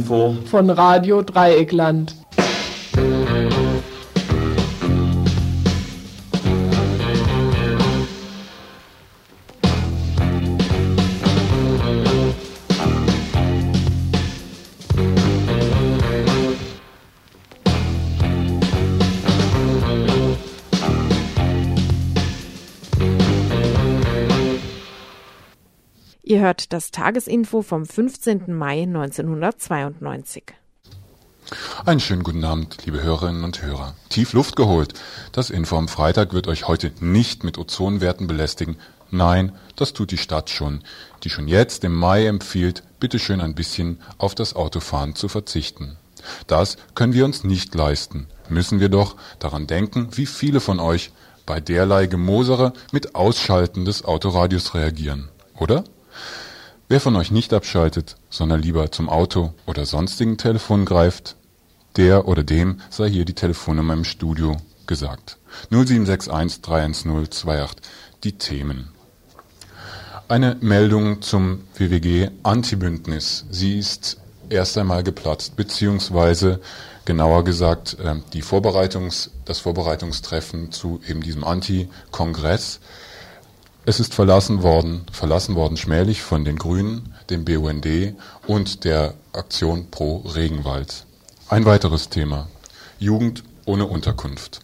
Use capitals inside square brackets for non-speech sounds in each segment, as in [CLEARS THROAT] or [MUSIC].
Tagesinfo von Radio Dreieckland. Ihr hört das Tagesinfo vom 15. Mai 1992. Einen schönen guten Abend, liebe Hörerinnen und Hörer. Tief Luft geholt. Das Info am Freitag wird euch heute nicht mit Ozonwerten belästigen. Nein, das tut die Stadt schon, die schon jetzt im Mai empfiehlt, bitteschön ein bisschen auf das Autofahren zu verzichten. Das können wir uns nicht leisten. Müssen wir doch daran denken, wie viele von euch bei derlei Gemosere mit Ausschalten des Autoradios reagieren, oder? Wer von euch nicht abschaltet, sondern lieber zum Auto oder sonstigen Telefon greift, der oder dem sei hier die Telefonnummer im Studio gesagt. 0761 310 28. Die Themen. Eine Meldung zum WWG Antibündnis. Sie ist erst einmal geplatzt, beziehungsweise genauer gesagt äh, die Vorbereitungs, das Vorbereitungstreffen zu eben diesem Anti-Kongress es ist verlassen worden, verlassen worden schmählich von den Grünen, dem BUND und der Aktion Pro Regenwald. Ein weiteres Thema. Jugend ohne Unterkunft.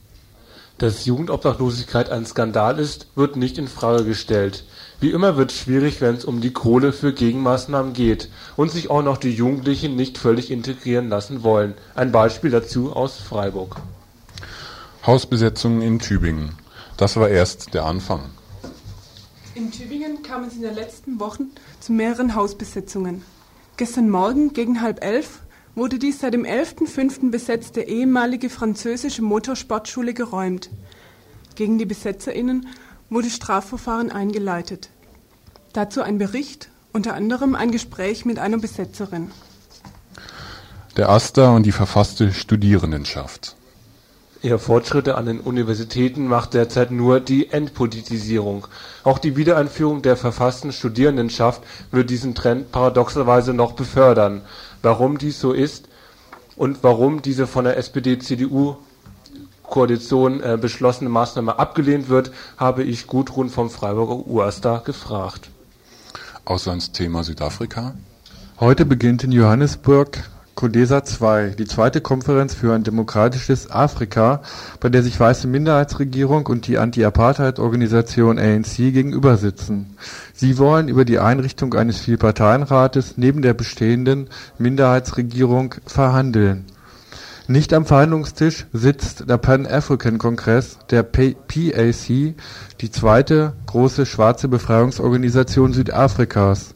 Dass Jugendobdachlosigkeit ein Skandal ist, wird nicht in Frage gestellt. Wie immer wird es schwierig, wenn es um die Kohle für Gegenmaßnahmen geht und sich auch noch die Jugendlichen nicht völlig integrieren lassen wollen. Ein Beispiel dazu aus Freiburg. Hausbesetzungen in Tübingen. Das war erst der Anfang. In Tübingen kam es in den letzten Wochen zu mehreren Hausbesetzungen. Gestern Morgen gegen halb elf wurde die seit dem 11.05. besetzte ehemalige französische Motorsportschule geräumt. Gegen die BesetzerInnen wurde Strafverfahren eingeleitet. Dazu ein Bericht, unter anderem ein Gespräch mit einer Besetzerin. Der Aster und die verfasste Studierendenschaft. Eher Fortschritte an den Universitäten macht derzeit nur die Entpolitisierung. Auch die Wiedereinführung der verfassten Studierendenschaft wird diesen Trend paradoxerweise noch befördern. Warum dies so ist und warum diese von der SPD-CDU-Koalition äh, beschlossene Maßnahme abgelehnt wird, habe ich Gudrun vom Freiburger UASTA gefragt. Auslandsthema Südafrika. Heute beginnt in Johannesburg Codesa II, die zweite Konferenz für ein demokratisches Afrika, bei der sich weiße Minderheitsregierung und die Anti-Apartheid-Organisation ANC gegenübersitzen. Sie wollen über die Einrichtung eines Vielparteienrates neben der bestehenden Minderheitsregierung verhandeln. Nicht am Verhandlungstisch sitzt der Pan-African-Kongress der PAC, die zweite große schwarze Befreiungsorganisation Südafrikas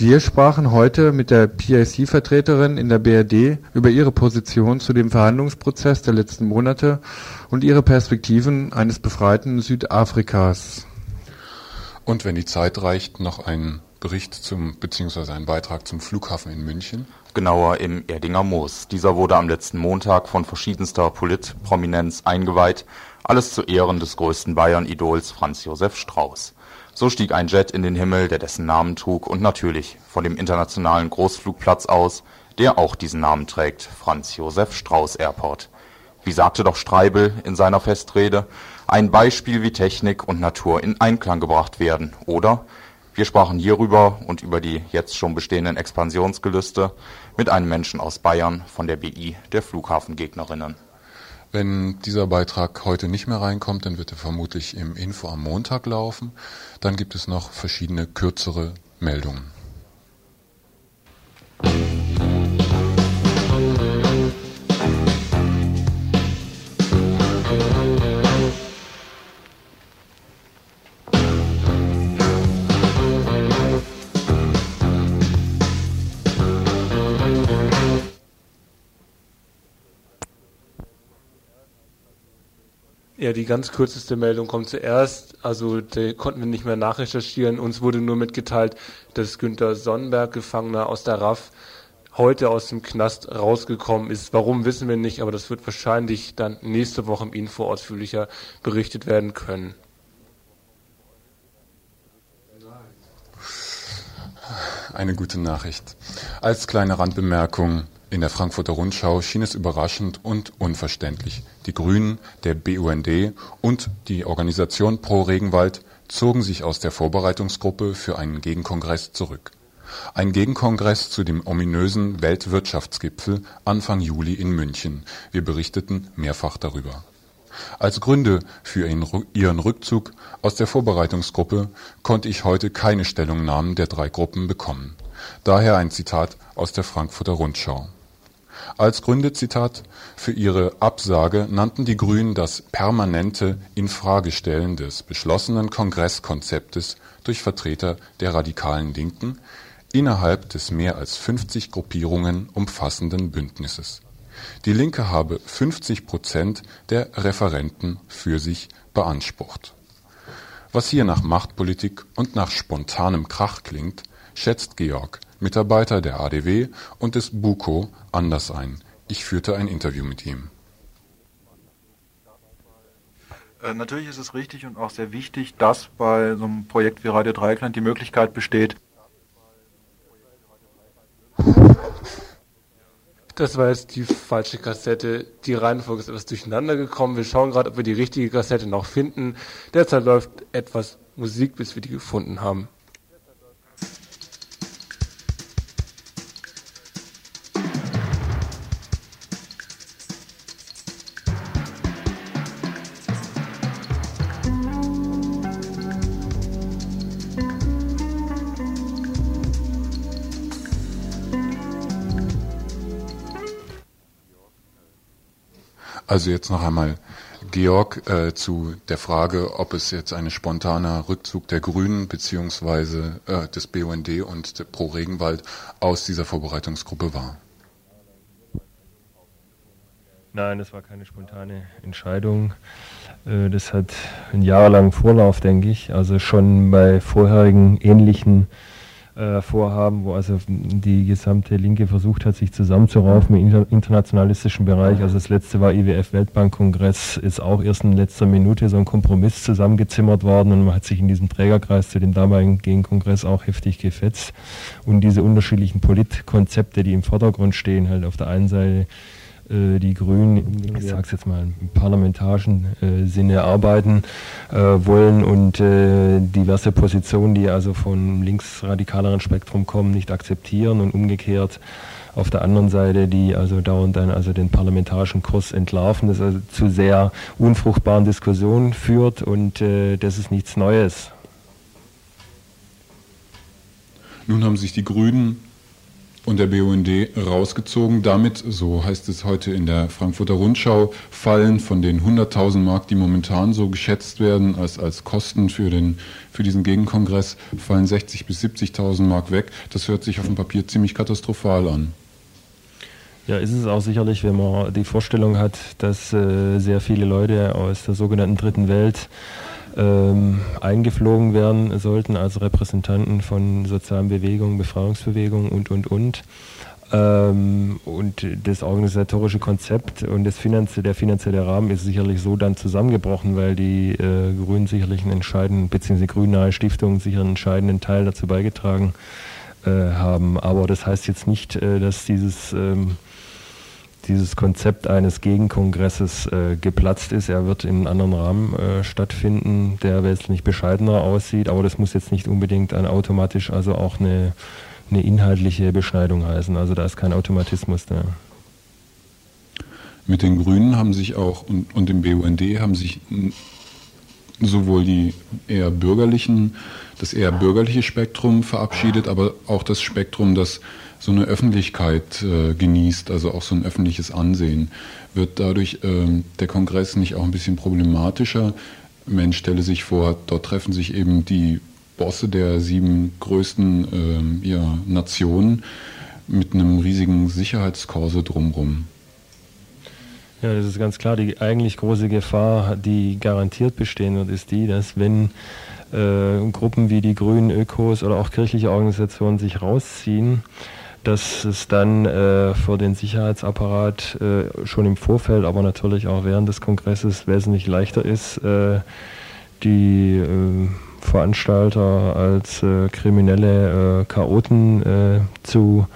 wir sprachen heute mit der PIC-Vertreterin in der BRD über ihre Position zu dem Verhandlungsprozess der letzten Monate und ihre Perspektiven eines befreiten Südafrikas. Und wenn die Zeit reicht, noch ein Bericht zum bzw. ein Beitrag zum Flughafen in München. Genauer im Erdinger Moos. Dieser wurde am letzten Montag von verschiedenster Politprominenz eingeweiht. Alles zu Ehren des größten Bayern-Idols Franz Josef Strauß. So stieg ein Jet in den Himmel, der dessen Namen trug und natürlich von dem internationalen Großflugplatz aus, der auch diesen Namen trägt, Franz Josef Strauß Airport. Wie sagte doch Streibel in seiner Festrede, ein Beispiel, wie Technik und Natur in Einklang gebracht werden, oder? Wir sprachen hierüber und über die jetzt schon bestehenden Expansionsgelüste mit einem Menschen aus Bayern von der BI der Flughafengegnerinnen. Wenn dieser Beitrag heute nicht mehr reinkommt, dann wird er vermutlich im Info am Montag laufen. Dann gibt es noch verschiedene kürzere Meldungen. Ja, die ganz kürzeste Meldung kommt zuerst. Also konnten wir nicht mehr nachrecherchieren. Uns wurde nur mitgeteilt, dass Günter Sonnenberg, Gefangener aus der RAF, heute aus dem Knast rausgekommen ist. Warum wissen wir nicht, aber das wird wahrscheinlich dann nächste Woche im Info ausführlicher berichtet werden können. eine gute Nachricht. Als kleine Randbemerkung, in der Frankfurter Rundschau schien es überraschend und unverständlich. Die Grünen, der BUND und die Organisation Pro Regenwald zogen sich aus der Vorbereitungsgruppe für einen Gegenkongress zurück. Ein Gegenkongress zu dem ominösen Weltwirtschaftsgipfel Anfang Juli in München. Wir berichteten mehrfach darüber. Als Gründe für ihren Rückzug aus der Vorbereitungsgruppe konnte ich heute keine Stellungnahmen der drei Gruppen bekommen. Daher ein Zitat aus der Frankfurter Rundschau. Als Gründe Zitat für ihre Absage nannten die Grünen das permanente Infragestellen des beschlossenen Kongresskonzeptes durch Vertreter der radikalen Linken innerhalb des mehr als 50 Gruppierungen umfassenden Bündnisses die Linke habe 50 Prozent der Referenten für sich beansprucht. Was hier nach Machtpolitik und nach spontanem Krach klingt, schätzt Georg, Mitarbeiter der ADW und des BUKO, anders ein. Ich führte ein Interview mit ihm. Äh, natürlich ist es richtig und auch sehr wichtig, dass bei so einem Projekt wie Radio Dreieckland die Möglichkeit besteht, Das war jetzt die falsche Kassette. Die Reihenfolge ist etwas durcheinander gekommen. Wir schauen gerade, ob wir die richtige Kassette noch finden. Derzeit läuft etwas Musik, bis wir die gefunden haben. Also jetzt noch einmal, Georg, äh, zu der Frage, ob es jetzt ein spontaner Rückzug der Grünen beziehungsweise äh, des BUND und Pro Regenwald aus dieser Vorbereitungsgruppe war. Nein, das war keine spontane Entscheidung. Äh, das hat einen jahrelangen Vorlauf, denke ich. Also schon bei vorherigen ähnlichen äh, Vorhaben, wo also die gesamte Linke versucht hat, sich zusammenzuraufen im internationalistischen Bereich. Also das letzte war IWF Weltbankkongress, ist auch erst in letzter Minute so ein Kompromiss zusammengezimmert worden und man hat sich in diesem Trägerkreis zu dem damaligen Gegenkongress auch heftig gefetzt. Und diese unterschiedlichen Politkonzepte, die im Vordergrund stehen, halt auf der einen Seite äh, die Grünen, ich sage es jetzt mal im parlamentarischen äh, Sinne, arbeiten äh, wollen und äh, diverse Positionen, die also vom linksradikaleren Spektrum kommen, nicht akzeptieren und umgekehrt auf der anderen Seite, die also dauernd dann also den parlamentarischen Kurs entlarven, das also zu sehr unfruchtbaren Diskussionen führt und äh, das ist nichts Neues. Nun haben sich die Grünen und der BUND rausgezogen. Damit, so heißt es heute in der Frankfurter Rundschau, fallen von den 100.000 Mark, die momentan so geschätzt werden als, als Kosten für, den, für diesen Gegenkongress, fallen 60.000 bis 70.000 Mark weg. Das hört sich auf dem Papier ziemlich katastrophal an. Ja, ist es auch sicherlich, wenn man die Vorstellung hat, dass äh, sehr viele Leute aus der sogenannten Dritten Welt ähm, eingeflogen werden sollten als Repräsentanten von sozialen Bewegungen, Befreiungsbewegungen und, und, und. Ähm, und das organisatorische Konzept und das Finanzie der finanzielle Rahmen ist sicherlich so dann zusammengebrochen, weil die äh, Grünen sicherlich einen entscheidenden, beziehungsweise grünnahe Stiftung sicher einen entscheidenden Teil dazu beigetragen äh, haben. Aber das heißt jetzt nicht, äh, dass dieses ähm, dieses Konzept eines Gegenkongresses äh, geplatzt ist. Er wird in einem anderen Rahmen äh, stattfinden, der wesentlich bescheidener aussieht, aber das muss jetzt nicht unbedingt ein automatisch also auch eine, eine inhaltliche Beschneidung heißen. Also da ist kein Automatismus da. Mit den Grünen haben sich auch und, und dem BUND haben sich sowohl die eher bürgerlichen, das eher bürgerliche Spektrum verabschiedet, aber auch das Spektrum, das so eine Öffentlichkeit äh, genießt, also auch so ein öffentliches Ansehen. Wird dadurch ähm, der Kongress nicht auch ein bisschen problematischer? Mensch stelle sich vor, dort treffen sich eben die Bosse der sieben größten ähm, ja, Nationen mit einem riesigen Sicherheitskorse drumherum. Ja, das ist ganz klar. Die eigentlich große Gefahr, die garantiert bestehen wird, ist die, dass wenn äh, Gruppen wie die Grünen Ökos oder auch kirchliche Organisationen sich rausziehen, dass es dann äh, für den Sicherheitsapparat äh, schon im Vorfeld, aber natürlich auch während des Kongresses wesentlich leichter ist, äh, die äh, Veranstalter als äh, kriminelle äh, Chaoten äh, zu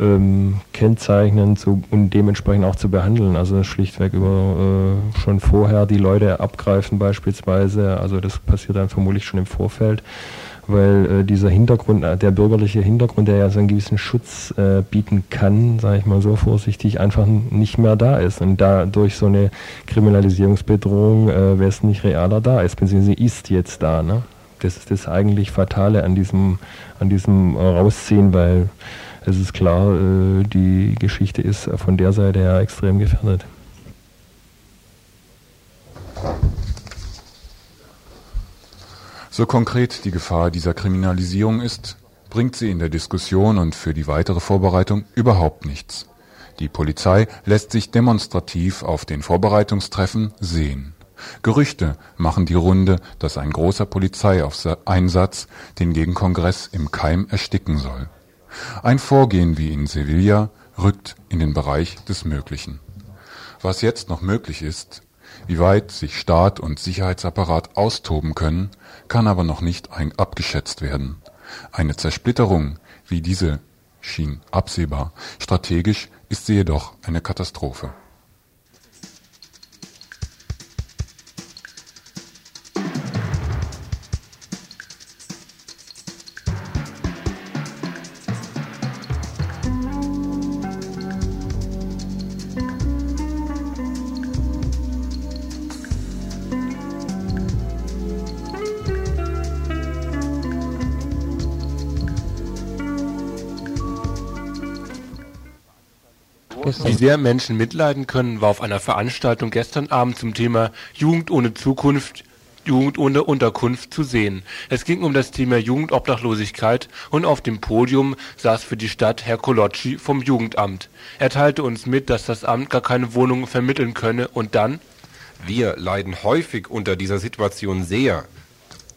ähm, kennzeichnen zu, und dementsprechend auch zu behandeln. Also schlichtweg über äh, schon vorher die Leute abgreifen beispielsweise. Also das passiert dann vermutlich schon im Vorfeld weil äh, dieser Hintergrund, äh, der bürgerliche Hintergrund, der ja so einen gewissen Schutz äh, bieten kann, sage ich mal so vorsichtig, einfach nicht mehr da ist. Und da durch so eine Kriminalisierungsbedrohung, äh, wer es nicht realer da ist, beziehungsweise ist jetzt da. Ne? Das ist das eigentlich Fatale an diesem, an diesem äh, Rausziehen, weil es ist klar, äh, die Geschichte ist von der Seite ja extrem gefährdet. So konkret die Gefahr dieser Kriminalisierung ist, bringt sie in der Diskussion und für die weitere Vorbereitung überhaupt nichts. Die Polizei lässt sich demonstrativ auf den Vorbereitungstreffen sehen. Gerüchte machen die Runde, dass ein großer Polizeieinsatz den Gegenkongress im Keim ersticken soll. Ein Vorgehen wie in Sevilla rückt in den Bereich des Möglichen. Was jetzt noch möglich ist, wie weit sich Staat und Sicherheitsapparat austoben können, kann aber noch nicht abgeschätzt werden. Eine Zersplitterung wie diese schien absehbar, strategisch ist sie jedoch eine Katastrophe sehr Menschen mitleiden können, war auf einer Veranstaltung gestern Abend zum Thema Jugend ohne Zukunft Jugend ohne Unterkunft zu sehen. Es ging um das Thema Jugendobdachlosigkeit und auf dem Podium saß für die Stadt Herr Kolocci vom Jugendamt. Er teilte uns mit, dass das Amt gar keine Wohnungen vermitteln könne und dann Wir leiden häufig unter dieser Situation sehr.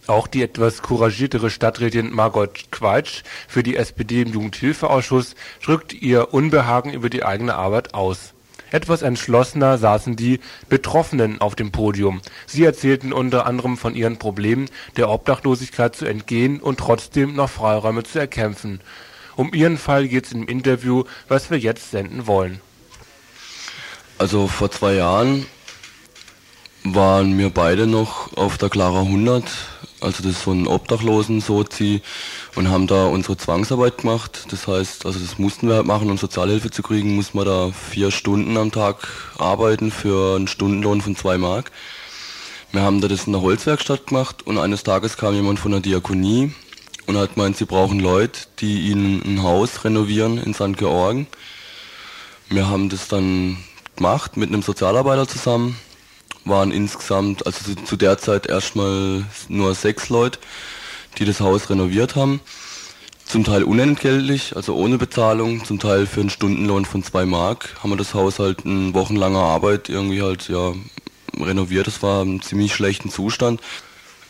Auch die etwas couragiertere Stadträtin Margot Quaitsch für die SPD im Jugendhilfeausschuss drückt ihr Unbehagen über die eigene Arbeit aus. Etwas entschlossener saßen die Betroffenen auf dem Podium. Sie erzählten unter anderem von ihren Problemen, der Obdachlosigkeit zu entgehen und trotzdem noch Freiräume zu erkämpfen. Um ihren Fall geht es im Interview, was wir jetzt senden wollen. Also vor zwei Jahren waren wir beide noch auf der Clara 100 also das ist so ein Obdachlosen-Sozi und haben da unsere Zwangsarbeit gemacht. Das heißt, also das mussten wir halt machen, um Sozialhilfe zu kriegen, muss man da vier Stunden am Tag arbeiten für einen Stundenlohn von zwei Mark. Wir haben da das in der Holzwerkstatt gemacht und eines Tages kam jemand von der Diakonie und hat gemeint, sie brauchen Leute, die ihnen ein Haus renovieren in St. Georgen. Wir haben das dann gemacht mit einem Sozialarbeiter zusammen waren insgesamt, also zu, der Zeit erstmal nur sechs Leute, die das Haus renoviert haben. Zum Teil unentgeltlich, also ohne Bezahlung, zum Teil für einen Stundenlohn von zwei Mark haben wir das Haus halt in wochenlanger Arbeit irgendwie halt ja renoviert. Das war im ziemlich schlechten Zustand.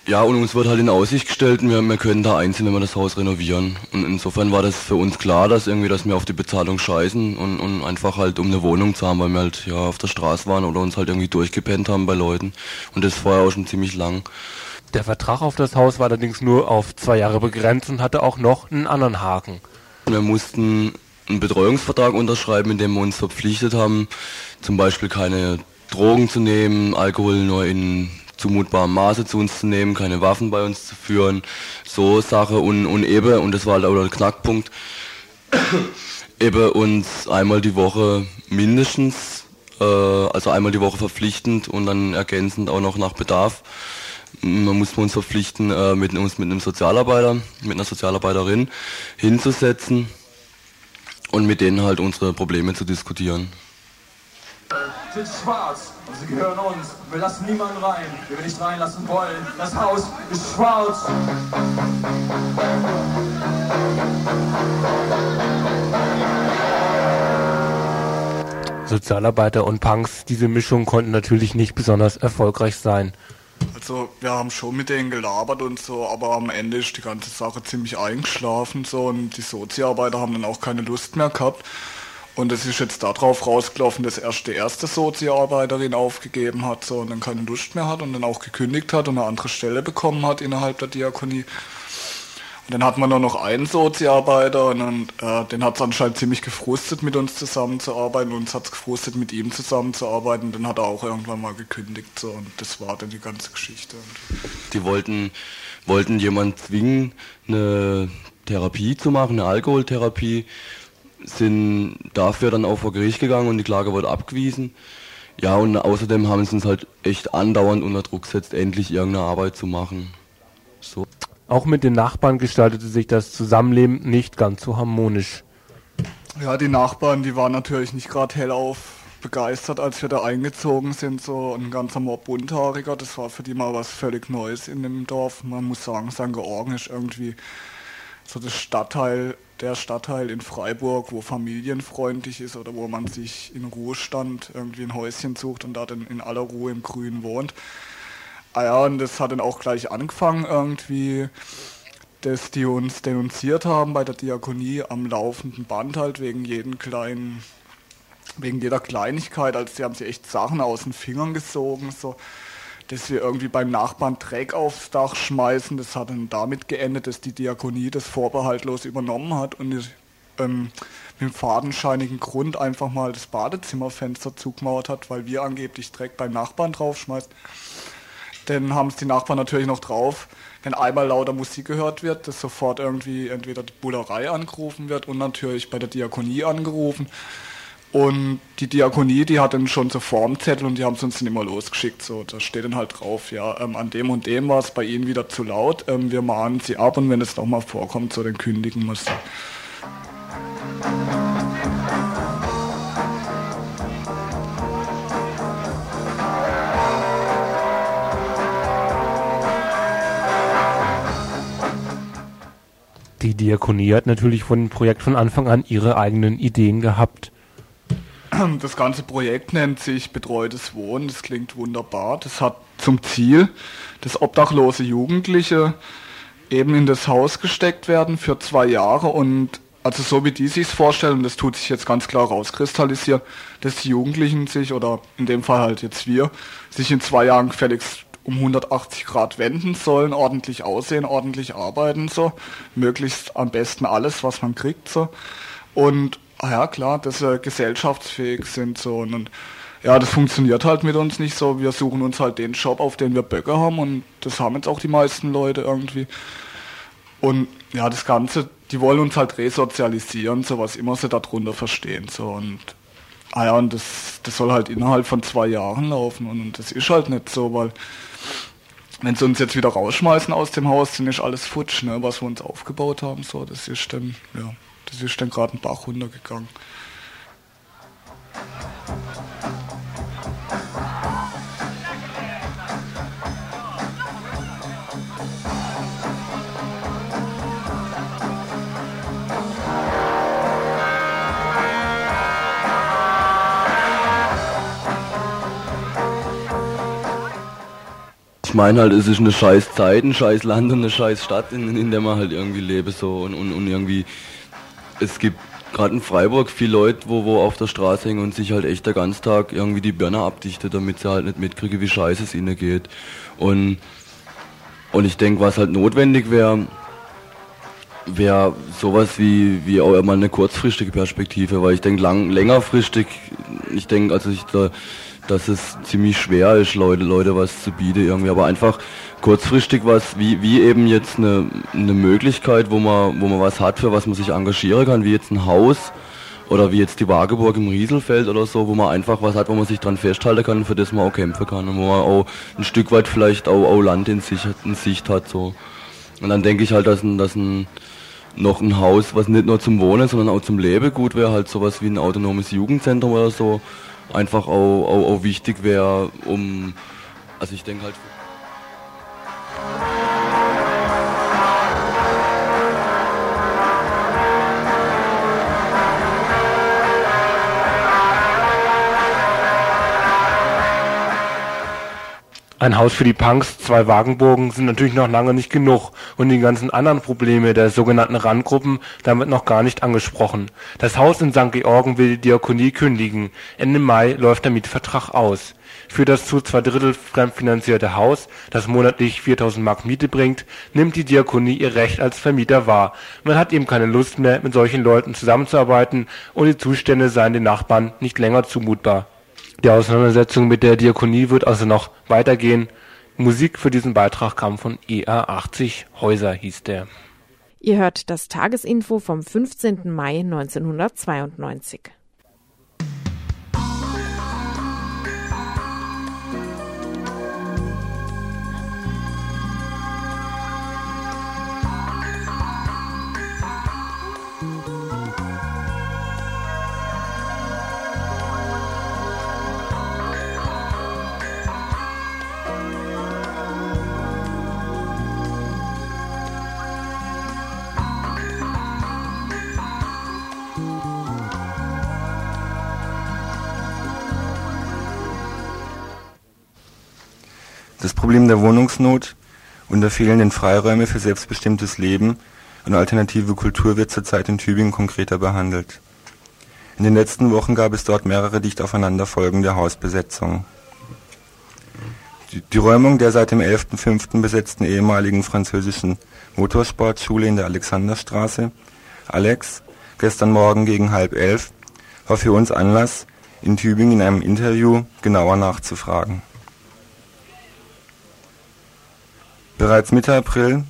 Ja, und uns wird halt in Aussicht gestellt, wir, wir können da einziehen, wenn wir das Haus renovieren. Und insofern war das für uns klar, dass irgendwie, dass wir auf die Bezahlung scheißen und, und einfach halt um eine Wohnung zu haben, weil wir halt ja auf der Straße waren oder uns halt irgendwie durchgepennt haben bei Leuten. Und das vorher auch schon ziemlich lang. Der Vertrag auf das Haus war allerdings nur auf zwei Jahre begrenzt und hatte auch noch einen anderen Haken. Wir mussten einen Betreuungsvertrag unterschreiben, in dem wir uns verpflichtet haben, zum Beispiel keine Drogen zu nehmen, Alkohol nur in zumutbarem Maße zu uns zu nehmen, keine Waffen bei uns zu führen, so Sache und, und eben, und das war halt auch der Knackpunkt, [COUGHS] eben uns einmal die Woche mindestens, äh, also einmal die Woche verpflichtend und dann ergänzend auch noch nach Bedarf. Man muss uns verpflichten, äh, mit uns mit einem Sozialarbeiter, mit einer Sozialarbeiterin hinzusetzen und mit denen halt unsere Probleme zu diskutieren. Sind schwarz, und sie gehören uns. Wir lassen niemanden rein, den wir nicht reinlassen wollen. Das Haus ist schwarz. Sozialarbeiter und Punks, diese Mischung konnten natürlich nicht besonders erfolgreich sein. Also wir haben schon mit denen gelabert und so, aber am Ende ist die ganze Sache ziemlich eingeschlafen so und die Sozialarbeiter haben dann auch keine Lust mehr gehabt Und es ist jetzt darauf rausgelaufen, dass erst die erste Sozialarbeiterin aufgegeben hat so, und dann keine Lust mehr hat und dann auch gekündigt hat und eine andere Stelle bekommen hat innerhalb der Diakonie. Und dann hatten wir nur noch einen Sozialarbeiter und dann, äh, den hat es anscheinend ziemlich gefrustet, mit uns zusammenzuarbeiten. Uns hat es gefrustet, mit ihm zusammenzuarbeiten. Und dann hat er auch irgendwann mal gekündigt. So, und das war dann die ganze Geschichte. Die wollten, wollten jemand zwingen, eine Therapie zu machen, eine Alkoholtherapie, sind dafür dann auch vor Gericht gegangen und die Klage wurde abgewiesen. Ja, und außerdem haben sie uns halt echt andauernd unter Druck gesetzt, endlich irgendeine Arbeit zu machen. So. Auch mit den Nachbarn gestaltete sich das Zusammenleben nicht ganz so harmonisch. Ja, die Nachbarn, die waren natürlich nicht gerade hellauf begeistert, als wir da eingezogen sind. So ein ganzer Mob Bunthaariger, das war für die mal was völlig Neues in dem Dorf. Man muss sagen, St. Georgen ist irgendwie so das Stadtteil, der Stadtteil in Freiburg, wo familienfreundlich ist oder wo man sich in Ruhestand irgendwie ein Häuschen sucht und da dann in aller Ruhe im Grün wohnt. Ah ja, und das hat dann auch gleich angefangen irgendwie, dass die uns denunziert haben bei der Diakonie am laufenden Band halt wegen jeden kleinen, wegen jeder Kleinigkeit. Also sie haben sich echt Sachen aus den Fingern gesogen, so dass wir irgendwie beim Nachbarn Dreck aufs Dach schmeißen. Das hat dann damit geendet, dass die Diakonie das vorbehaltlos übernommen hat und ähm, mit dem fadenscheinigen Grund einfach mal das Badezimmerfenster zugemauert hat, weil wir angeblich Dreck beim Nachbarn draufschmeißen. Dann haben es die Nachbarn natürlich noch drauf, wenn einmal lauter Musik gehört wird, dass sofort irgendwie entweder die Bullerei angerufen wird und natürlich bei der Diakonie angerufen. Und die Diakonie, die hat dann schon so Formzettel und die haben es uns dann immer losgeschickt. So, da steht dann halt drauf, ja, ähm, an dem und dem war es bei ihnen wieder zu laut. Ähm, wir mahnen sie ab und wenn es nochmal vorkommt, so dann kündigen sie. Die Diakonie hat natürlich von dem Projekt von Anfang an ihre eigenen Ideen gehabt. [CLEARS THROAT] Das ganze Projekt nennt sich Betreutes Wohnen. Das klingt wunderbar. Das hat zum Ziel, dass obdachlose Jugendliche eben in das Haus gesteckt werden für zwei Jahre und also so wie die sich vorstellen, das tut sich jetzt ganz klar rauskristallisieren, dass die Jugendlichen sich, oder in dem Fall halt jetzt wir, sich in zwei Jahren gefälligst um 180 Grad wenden sollen, ordentlich aussehen, ordentlich arbeiten, so, möglichst am besten alles, was man kriegt, so. Und ah ja klar, dass sie gesellschaftsfähig sind so und, und ja, das funktioniert halt mit uns nicht so. Wir suchen uns halt den Job, auf den wir Böcke haben und das haben jetzt auch die meisten Leute irgendwie. Und ja, das Ganze, die wollen uns halt resozialisieren, so was immer sie darunter verstehen. So und ah ja, und das, das soll halt innerhalb von zwei Jahren laufen und, und das ist halt nicht so, weil wenn sie uns jetzt wieder rausschmeißen aus dem Haus, dann ist alles futsch, ne, was wir uns aufgebaut haben. So, das ist dann, ja, das ist dann gerade ein Bach runtergegangen. Ich meine halt, es ist eine scheiß Zeit, ein scheiß Land und eine scheiß Stadt, in, in der man halt irgendwie lebe so und, und, und irgendwie es gibt gerade in Freiburg viele Leute, wo, wo auf der Straße hängen und sich halt echt der ganzen Tag irgendwie die Birne abdichtet, damit sie halt nicht mitkriegen, wie scheiße es ihnen geht. Und, und ich denke, was halt notwendig wäre, wäre sowas wie, wie auch immer eine kurzfristige Perspektive, weil ich denke, lang, längerfristig, ich denke, also ich da, dass es ziemlich schwer ist, Leute, Leute was zu bieten irgendwie, aber einfach kurzfristig was, wie, wie eben jetzt eine, eine Möglichkeit, wo man, wo man was hat, für was man sich engagieren kann, wie jetzt ein Haus oder wie jetzt die Wageburg im Rieselfeld oder so, wo man einfach was hat, wo man sich dran festhalten kann, für das man auch kämpfen kann und wo man auch ein Stück weit vielleicht auch, auch Land in Sicht, in Sicht hat, so. Und dann denke ich halt, dass ein, dass ein, noch ein Haus, was nicht nur zum Wohnen, sondern auch zum Leben gut wäre, halt sowas wie ein autonomes Jugendzentrum oder so, einfach auch, auch, auch wichtig wäre, um, also ich denke halt. Ein Haus für die Punks, zwei Wagenburgen sind natürlich noch lange nicht genug und die ganzen anderen Probleme der sogenannten Randgruppen damit noch gar nicht angesprochen. Das Haus in St. Georgen will die Diakonie kündigen. Ende Mai läuft der Mietvertrag aus. Für das zu zwei Drittel fremdfinanzierte Haus, das monatlich 4000 Mark Miete bringt, nimmt die Diakonie ihr Recht als Vermieter wahr. Man hat eben keine Lust mehr, mit solchen Leuten zusammenzuarbeiten und die Zustände seien den Nachbarn nicht länger zumutbar. Die Auseinandersetzung mit der Diakonie wird also noch weitergehen. Musik für diesen Beitrag kam von EA80 Häuser hieß der. Ihr hört das Tagesinfo vom 15. Mai 1992. Problem der Wohnungsnot und der fehlenden Freiräume für selbstbestimmtes Leben und alternative Kultur wird zurzeit in Tübingen konkreter behandelt. In den letzten Wochen gab es dort mehrere dicht aufeinanderfolgende Hausbesetzungen. Die, Räumung der seit dem 11.05. besetzten ehemaligen französischen Motorsportschule in der Alexanderstraße, Alex, gestern Morgen gegen halb elf, war für uns Anlass, in Tübingen in einem Interview genauer nachzufragen. Bereits Mitte April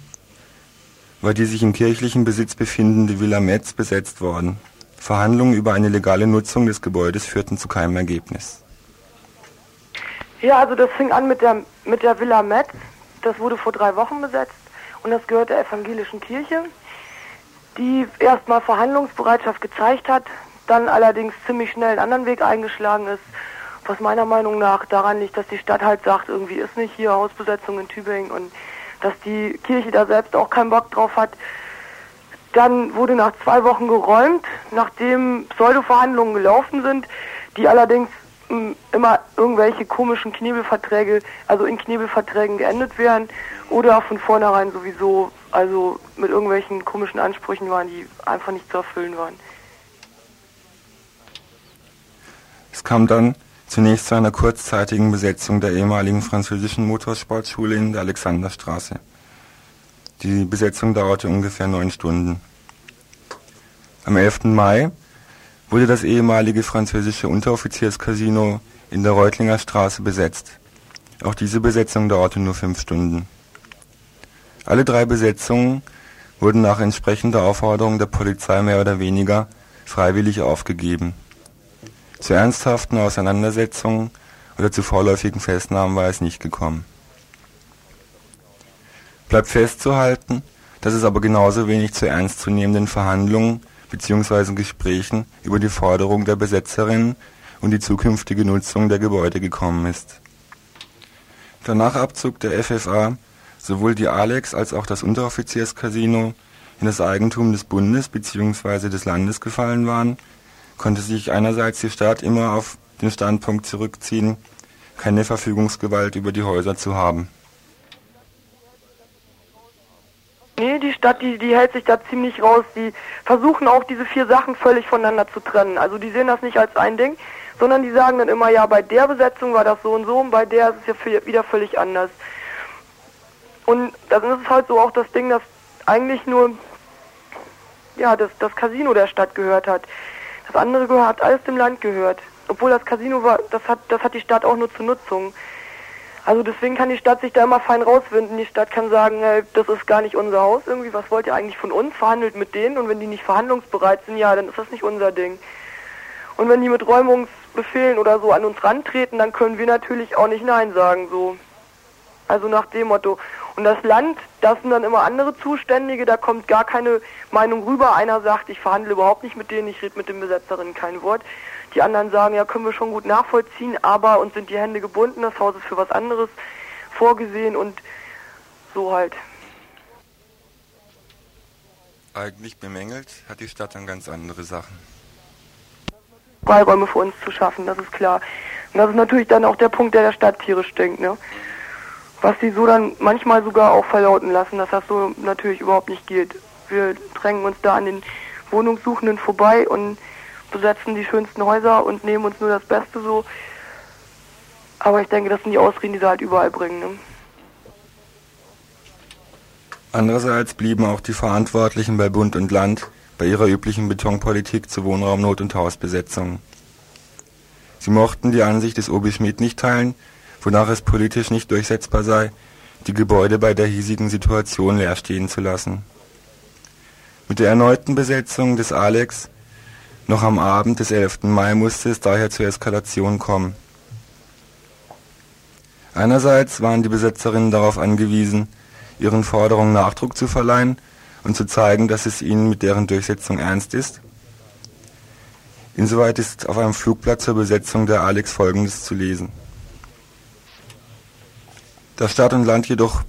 war die sich im kirchlichen Besitz befindende Villa Metz besetzt worden. Verhandlungen über eine legale Nutzung des Gebäudes führten zu keinem Ergebnis. Ja, also das fing an mit der, mit der Villa Metz. Das wurde vor drei Wochen besetzt und das gehört der evangelischen Kirche, die erstmal Verhandlungsbereitschaft gezeigt hat, dann allerdings ziemlich schnell einen anderen Weg eingeschlagen ist, was meiner Meinung nach daran liegt, dass die Stadt halt sagt, irgendwie ist nicht hier Hausbesetzung in Tübingen und dass die Kirche da selbst auch keinen Bock drauf hat. Dann wurde nach zwei Wochen geräumt, nachdem Pseudo-Verhandlungen gelaufen sind, die allerdings hm, immer irgendwelche komischen Knebelverträge, also in Knebelverträgen geendet wären oder von vornherein sowieso, also mit irgendwelchen komischen Ansprüchen waren, die einfach nicht zu erfüllen waren. Es kam dann zunächst zu einer kurzzeitigen Besetzung der ehemaligen französischen Motorsportschule in der Alexanderstraße. Die Besetzung dauerte ungefähr neun Stunden. Am 11. Mai wurde das ehemalige französische Unteroffizierscasino in der Reutlinger Straße besetzt. Auch diese Besetzung dauerte nur fünf Stunden. Alle drei Besetzungen wurden nach entsprechender Aufforderung der Polizei mehr oder weniger freiwillig aufgegeben. Zu ernsthaften Auseinandersetzungen oder zu vorläufigen Festnahmen war es nicht gekommen. Bleibt festzuhalten, dass es aber genauso wenig zu ernstzunehmenden Verhandlungen bzw. Gesprächen über die Forderung der Besetzerinnen und die zukünftige Nutzung der Gebäude gekommen ist. Der Nachabzug der FFA sowohl die Alex als auch das Unteroffizierscasino in das Eigentum des Bundes bzw. des Landes gefallen waren, konnte sich einerseits die Stadt immer auf den Standpunkt zurückziehen, keine Verfügungsgewalt über die Häuser zu haben. Nee, die Stadt, die, die hält sich da ziemlich raus. Die versuchen auch diese vier Sachen völlig voneinander zu trennen. Also die sehen das nicht als ein Ding, sondern die sagen dann immer, ja, bei der Besetzung war das so und so und bei der ist es ja wieder völlig anders. Und dann ist es halt so auch das Ding, dass eigentlich nur ja, das, das Casino der Stadt gehört hat. Das andere gehört alles dem Land gehört. Obwohl das Casino war, das hat, das hat die Stadt auch nur zur Nutzung. Also deswegen kann die Stadt sich da immer fein rauswinden. Die Stadt kann sagen, hey, das ist gar nicht unser Haus irgendwie, was wollt ihr eigentlich von uns? Verhandelt mit denen und wenn die nicht verhandlungsbereit sind, ja, dann ist das nicht unser Ding. Und wenn die mit Räumungsbefehlen oder so an uns rantreten, dann können wir natürlich auch nicht Nein sagen, so. Also nach dem Motto. Und das Land, das sind dann immer andere Zuständige, da kommt gar keine Meinung rüber. Einer sagt, ich verhandle überhaupt nicht mit denen, ich rede mit den Besetzerinnen kein Wort. Die anderen sagen, ja, können wir schon gut nachvollziehen, aber uns sind die Hände gebunden, das Haus ist für was anderes vorgesehen und so halt. Eigentlich bemängelt hat die Stadt dann ganz andere Sachen. Freiräume für uns zu schaffen, das ist klar. Und das ist natürlich dann auch der Punkt, der der Stadt tierisch stinkt, ne? Was sie so dann manchmal sogar auch verlauten lassen, dass das so natürlich überhaupt nicht geht. Wir drängen uns da an den Wohnungssuchenden vorbei und besetzen die schönsten Häuser und nehmen uns nur das Beste so. Aber ich denke, das sind die Ausreden, die sie halt überall bringen. Ne? Andererseits blieben auch die Verantwortlichen bei Bund und Land bei ihrer üblichen Betonpolitik zur Wohnraumnot und Hausbesetzung. Sie mochten die Ansicht des Obi Schmidt nicht teilen, wonach es politisch nicht durchsetzbar sei, die Gebäude bei der hiesigen Situation leer stehen zu lassen. Mit der erneuten Besetzung des Alex noch am Abend des 11. Mai musste es daher zur Eskalation kommen. Einerseits waren die Besetzerinnen darauf angewiesen, ihren Forderungen Nachdruck zu verleihen und zu zeigen, dass es ihnen mit deren Durchsetzung ernst ist. Insoweit ist auf einem Flugblatt zur Besetzung der Alex folgendes zu lesen. Da Stadt und Land jedoch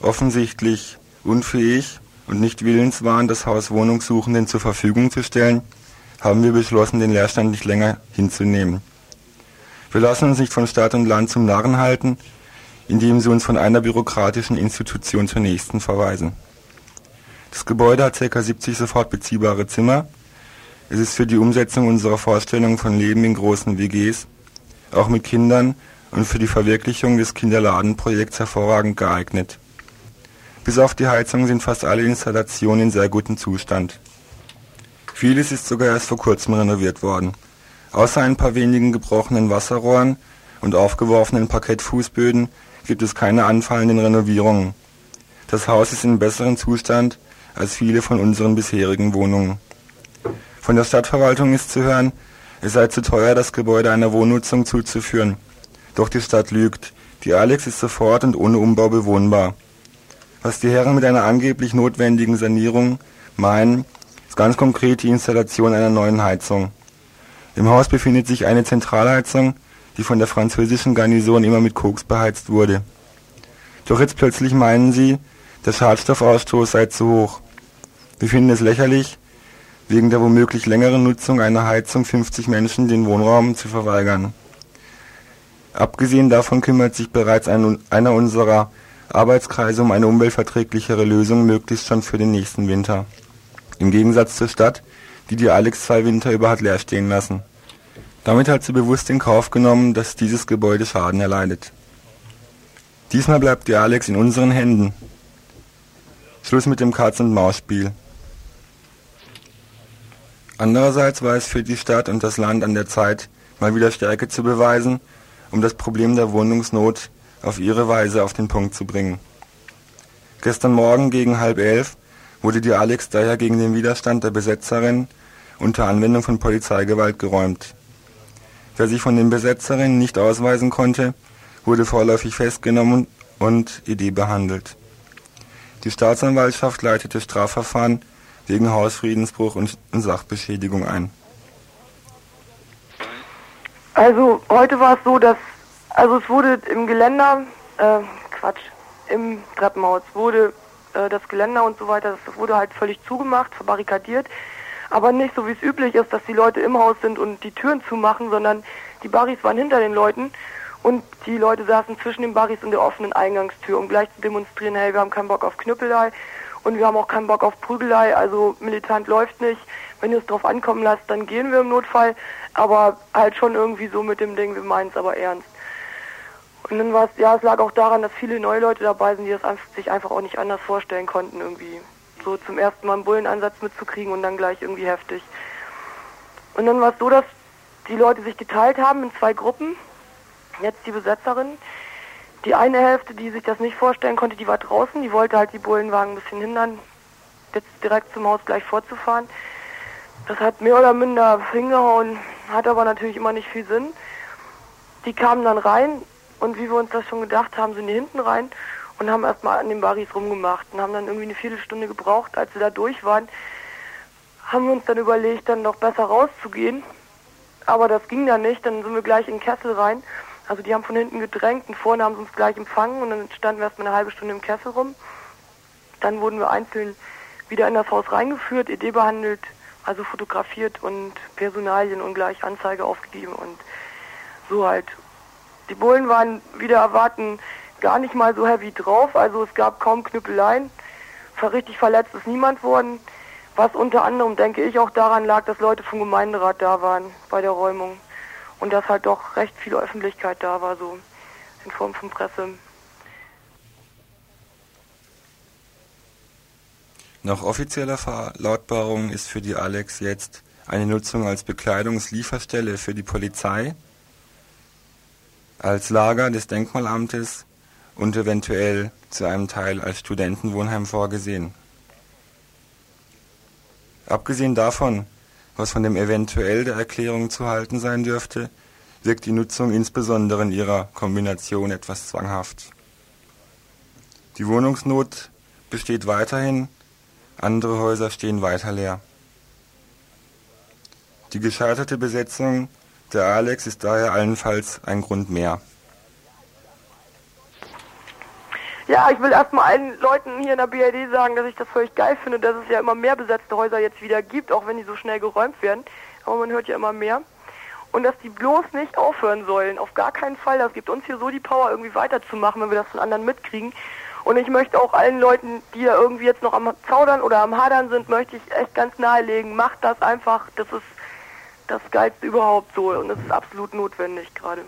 offensichtlich unfähig und nicht willens waren, das Haus Wohnungssuchenden zur Verfügung zu stellen, haben wir beschlossen, den Leerstand nicht länger hinzunehmen. Wir lassen uns nicht von Stadt und Land zum Narren halten, indem sie uns von einer bürokratischen Institution zur nächsten verweisen. Das Gebäude hat ca. 70 sofort beziehbare Zimmer. Es ist für die Umsetzung unserer Vorstellung von Leben in großen WGs, auch mit Kindern und für die Verwirklichung des Kinderladenprojekts hervorragend geeignet. Bis auf die Heizung sind fast alle Installationen in sehr gutem Zustand. Vieles ist sogar erst vor kurzem renoviert worden. Außer ein paar wenigen gebrochenen Wasserrohren und aufgeworfenen Parkettfußböden gibt es keine anfallenden Renovierungen. Das Haus ist in besserem Zustand als viele von unseren bisherigen Wohnungen. Von der Stadtverwaltung ist zu hören, es sei zu teuer, das Gebäude einer Wohnnutzung zuzuführen. Doch die Stadt lügt. Die Alex ist sofort und ohne Umbau bewohnbar. Was die Herren mit einer angeblich notwendigen Sanierung meinen, ist ganz konkret die Installation einer neuen Heizung. Im Haus befindet sich eine Zentralheizung, die von der französischen Garnison immer mit Koks beheizt wurde. Doch jetzt plötzlich meinen sie, der Schadstoffausstoß sei zu hoch. Wir finden es lächerlich, wegen der womöglich längeren Nutzung einer Heizung 50 Menschen den Wohnraum zu verweigern. Abgesehen davon kümmert sich bereits ein, einer unserer Arbeitskreise um eine umweltverträglichere Lösung, möglichst schon für den nächsten Winter. Im Gegensatz zur Stadt, die die Alex zwei Winter über hat leer stehen lassen. Damit hat sie bewusst in Kauf genommen, dass dieses Gebäude Schaden erleidet. Diesmal bleibt die Alex in unseren Händen. Schluss mit dem Katz-und-Maus-Spiel. Andererseits war es für die Stadt und das Land an der Zeit, mal wieder Stärke zu beweisen, um das Problem der Wohnungsnot auf ihre Weise auf den Punkt zu bringen. Gestern Morgen gegen halb elf wurde die Alex daher gegen den Widerstand der Besetzerin unter Anwendung von Polizeigewalt geräumt. Wer sich von den Besetzerinnen nicht ausweisen konnte, wurde vorläufig festgenommen und ID behandelt. Die Staatsanwaltschaft leitete Strafverfahren wegen Hausfriedensbruch und Sachbeschädigung ein. Also heute war es so, dass also es wurde im Geländer, äh, Quatsch, im Treppenhaus wurde äh, das Geländer und so weiter, das wurde halt völlig zugemacht, verbarrikadiert. Aber nicht so wie es üblich ist, dass die Leute im Haus sind und die Türen zumachen, sondern die Barris waren hinter den Leuten und die Leute saßen zwischen den Barris und der offenen Eingangstür, um gleich zu demonstrieren, hey, wir haben keinen Bock auf Knüppelei und wir haben auch keinen Bock auf Prügelei, also militant läuft nicht. Wenn ihr es drauf ankommen lasst, dann gehen wir im Notfall, aber halt schon irgendwie so mit dem Ding, wir meinen es aber ernst. Und dann war es, ja, es lag auch daran, dass viele neue Leute dabei sind, die das sich einfach auch nicht anders vorstellen konnten, irgendwie so zum ersten Mal einen Bullenansatz mitzukriegen und dann gleich irgendwie heftig. Und dann war es so, dass die Leute sich geteilt haben in zwei Gruppen. Jetzt die Besetzerin. Die eine Hälfte, die sich das nicht vorstellen konnte, die war draußen, die wollte halt die Bullenwagen ein bisschen hindern, jetzt direkt zum Haus gleich vorzufahren. Das hat mehr oder minder hingehauen, hat aber natürlich immer nicht viel Sinn. Die kamen dann rein und wie wir uns das schon gedacht haben, sind die hinten rein und haben erstmal an den Barris rumgemacht und haben dann irgendwie eine Viertelstunde gebraucht, als wir da durch waren, haben wir uns dann überlegt, dann noch besser rauszugehen. Aber das ging dann nicht, dann sind wir gleich in den Kessel rein. Also die haben von hinten gedrängt und vorne haben sie uns gleich empfangen und dann standen wir erstmal eine halbe Stunde im Kessel rum. Dann wurden wir einzeln wieder in das Haus reingeführt, Idee behandelt, also fotografiert und Personalien und gleich Anzeige aufgegeben und so halt. Die Bullen waren wieder erwarten gar nicht mal so heavy drauf. Also es gab kaum Knüppeleien. Richtig verletzt ist niemand worden. Was unter anderem, denke ich, auch daran lag, dass Leute vom Gemeinderat da waren bei der Räumung. Und dass halt doch recht viel Öffentlichkeit da war, so in Form von Presse. Nach offizieller Verlautbarung ist für die Alex jetzt eine Nutzung als Bekleidungslieferstelle für die Polizei, als Lager des Denkmalamtes und eventuell zu einem Teil als Studentenwohnheim vorgesehen. Abgesehen davon, was von dem eventuell der Erklärung zu halten sein dürfte, wirkt die Nutzung insbesondere in ihrer Kombination etwas zwanghaft. Die Wohnungsnot besteht weiterhin andere Häuser stehen weiter leer. Die gescheiterte Besetzung der Alex ist daher allenfalls ein Grund mehr. Ja, ich will erstmal allen Leuten hier in der BRD sagen, dass ich das völlig geil finde, dass es ja immer mehr besetzte Häuser jetzt wieder gibt, auch wenn die so schnell geräumt werden. Aber man hört ja immer mehr. Und dass die bloß nicht aufhören sollen. Auf gar keinen Fall. Das gibt uns hier so die Power, irgendwie weiterzumachen, wenn wir das von anderen mitkriegen. Und ich möchte auch allen Leuten, die da irgendwie jetzt noch am Zaudern oder am Hadern sind, möchte ich echt ganz nahelegen, macht das einfach. Das ist das Geilste überhaupt so und es ist absolut notwendig gerade.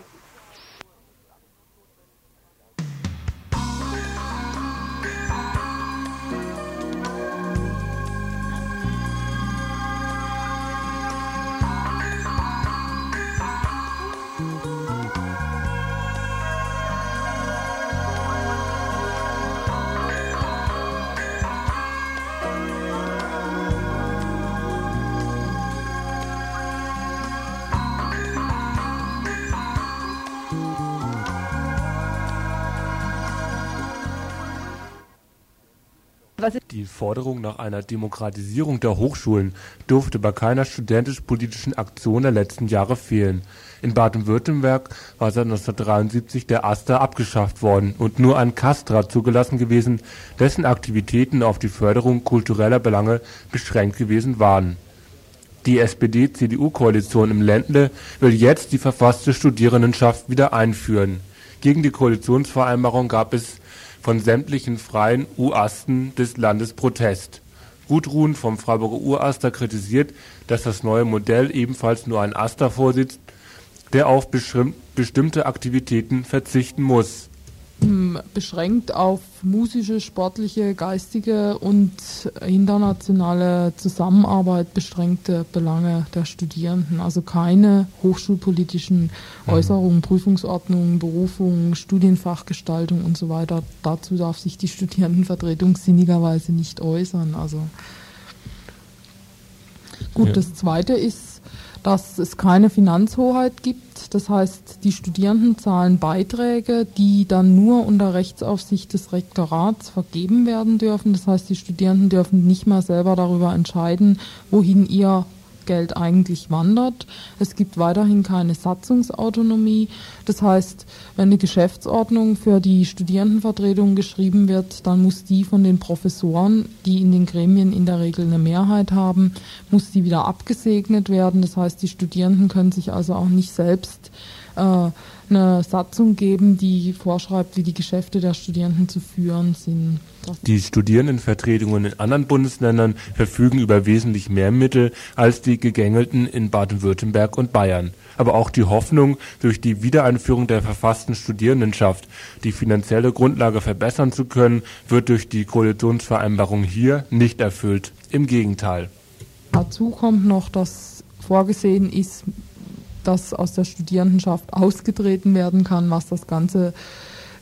Die Forderung nach einer Demokratisierung der Hochschulen durfte bei keiner studentisch-politischen Aktion der letzten Jahre fehlen. In Baden-Württemberg war seit 1973 der AStA abgeschafft worden und nur ein Castra zugelassen gewesen, dessen Aktivitäten auf die Förderung kultureller Belange beschränkt gewesen waren. Die SPD-CDU-Koalition im Ländle will jetzt die verfasste Studierendenschaft wieder einführen. Gegen die Koalitionsvereinbarung gab es von sämtlichen freien Urasten des Landes Protest. Gudrun vom Freiburger Uraster kritisiert, dass das neue Modell ebenfalls nur ein Aster vorsitzt, der auf bestimmte Aktivitäten verzichten muss beschränkt auf musische, sportliche, geistige und internationale Zusammenarbeit beschränkte Belange der Studierenden. Also keine hochschulpolitischen mhm. Äußerungen, Prüfungsordnungen, Berufungen, Studienfachgestaltung und so weiter. Dazu darf sich die Studierendenvertretung sinnigerweise nicht äußern. Also gut, ja. das Zweite ist, dass es keine Finanzhoheit gibt. Das heißt, die Studierenden zahlen Beiträge, die dann nur unter Rechtsaufsicht des Rektorats vergeben werden dürfen. Das heißt, die Studierenden dürfen nicht mehr selber darüber entscheiden, wohin ihr Geld eigentlich wandert. Es gibt weiterhin keine Satzungsautonomie. Das heißt, wenn eine Geschäftsordnung für die Studierendenvertretung geschrieben wird, dann muss die von den Professoren, die in den Gremien in der Regel eine Mehrheit haben, muss die wieder abgesegnet werden. Das heißt, die Studierenden können sich also auch nicht selbst äh, eine Satzung geben, die vorschreibt, wie die Geschäfte der Studierenden zu führen sind. Die Studierendenvertretungen in anderen Bundesländern verfügen über wesentlich mehr Mittel als die gegängelten in Baden-Württemberg und Bayern. Aber auch die Hoffnung, durch die Wiedereinführung der verfassten Studierendenschaft die finanzielle Grundlage verbessern zu können, wird durch die Koalitionsvereinbarung hier nicht erfüllt. Im Gegenteil. Dazu kommt noch, dass vorgesehen ist, dass aus der Studierendenschaft ausgetreten werden kann, was das ganze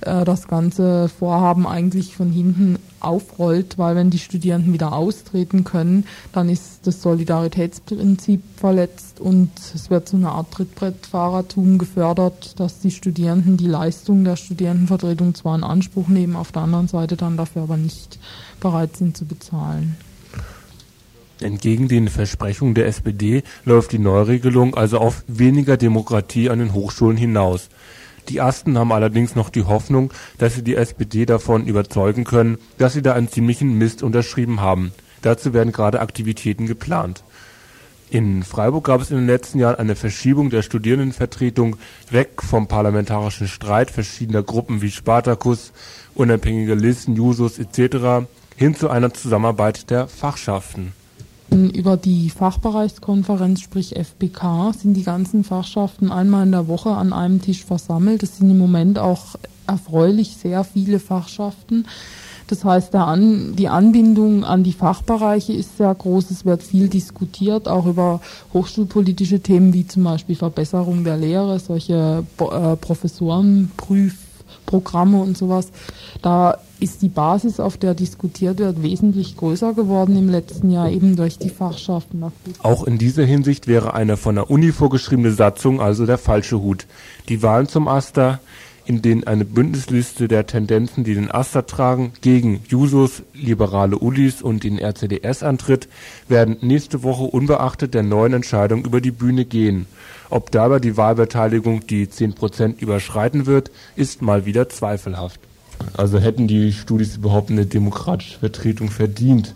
äh, das ganze Vorhaben eigentlich von hinten aufrollt, weil wenn die Studierenden wieder austreten können, dann ist das Solidaritätsprinzip verletzt und es wird zu einer Art Trittbrettfahrertum gefördert, dass die Studierenden die Leistung der Studierendenvertretung zwar in Anspruch nehmen, auf der anderen Seite dann dafür aber nicht bereit sind zu bezahlen. Entgegen den Versprechungen der SPD läuft die Neuregelung also auf weniger Demokratie an den Hochschulen hinaus. Die Ersten haben allerdings noch die Hoffnung, dass sie die SPD davon überzeugen können, dass sie da einen ziemlichen Mist unterschrieben haben. Dazu werden gerade Aktivitäten geplant. In Freiburg gab es in den letzten Jahren eine Verschiebung der Studierendenvertretung weg vom parlamentarischen Streit verschiedener Gruppen wie Spartacus, unabhängige Listen, Jusos etc. hin zu einer Zusammenarbeit der Fachschaften. Über die Fachbereichskonferenz, sprich FBK, sind die ganzen Fachschaften einmal in der Woche an einem Tisch versammelt. Das sind im Moment auch erfreulich sehr viele Fachschaften. Das heißt, An die Anbindung an die Fachbereiche ist sehr groß. Es wird viel diskutiert, auch über hochschulpolitische Themen wie zum Beispiel Verbesserung der Lehre, solche äh, Professorenprüfprogramme und sowas. Da ist die Basis, auf der diskutiert wird, wesentlich größer geworden im letzten Jahr, eben durch die Fachschaften. Auch in dieser Hinsicht wäre eine von der Uni vorgeschriebene Satzung also der falsche Hut. Die Wahlen zum Aster in denen eine Bündnisliste der Tendenzen, die den Aster tragen, gegen Jusos, liberale Ulis und den RCDS antritt, werden nächste Woche unbeachtet der neuen Entscheidung über die Bühne gehen. Ob dabei die Wahlbeteiligung die 10% überschreiten wird, ist mal wieder zweifelhaft. Also hätten die Studis überhaupt eine demokratische Vertretung verdient?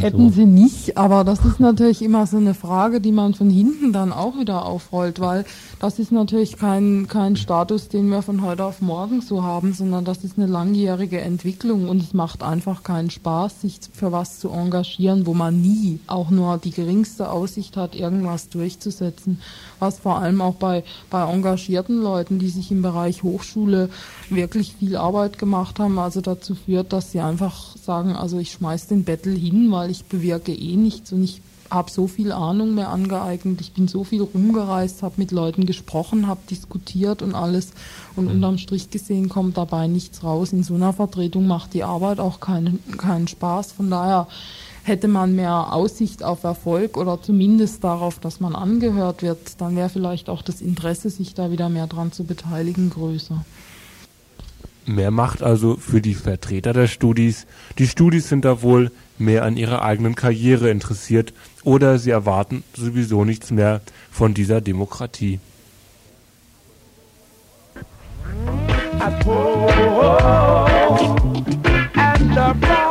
Hätten sie nicht, aber das ist natürlich immer so eine Frage, die man von hinten dann auch wieder aufrollt, weil das ist natürlich kein, kein Status, den wir von heute auf morgen so haben, sondern das ist eine langjährige Entwicklung und es macht einfach keinen Spaß, sich für was zu engagieren, wo man nie auch nur die geringste Aussicht hat, irgendwas durchzusetzen, was vor allem auch bei, bei engagierten Leuten, die sich im Bereich Hochschule wirklich viel Arbeit gemacht haben, also dazu führt, dass sie einfach sagen, also ich schmeiß den Bettel hin, weil ich bewirke eh nichts und ich habe so viel Ahnung mehr angeeignet, ich bin so viel rumgereist, habe mit Leuten gesprochen, habe diskutiert und alles und mhm. unterm Strich gesehen kommt dabei nichts raus. In so einer Vertretung macht die Arbeit auch keinen, keinen Spaß. Von daher hätte man mehr Aussicht auf Erfolg oder zumindest darauf, dass man angehört wird, dann wäre vielleicht auch das Interesse, sich da wieder mehr dran zu beteiligen, größer. Mehr Macht also für die Vertreter der Studis. Die Studis sind da wohl mehr an ihrer eigenen Karriere interessiert oder sie erwarten sowieso nichts mehr von dieser Demokratie. At home and abroad,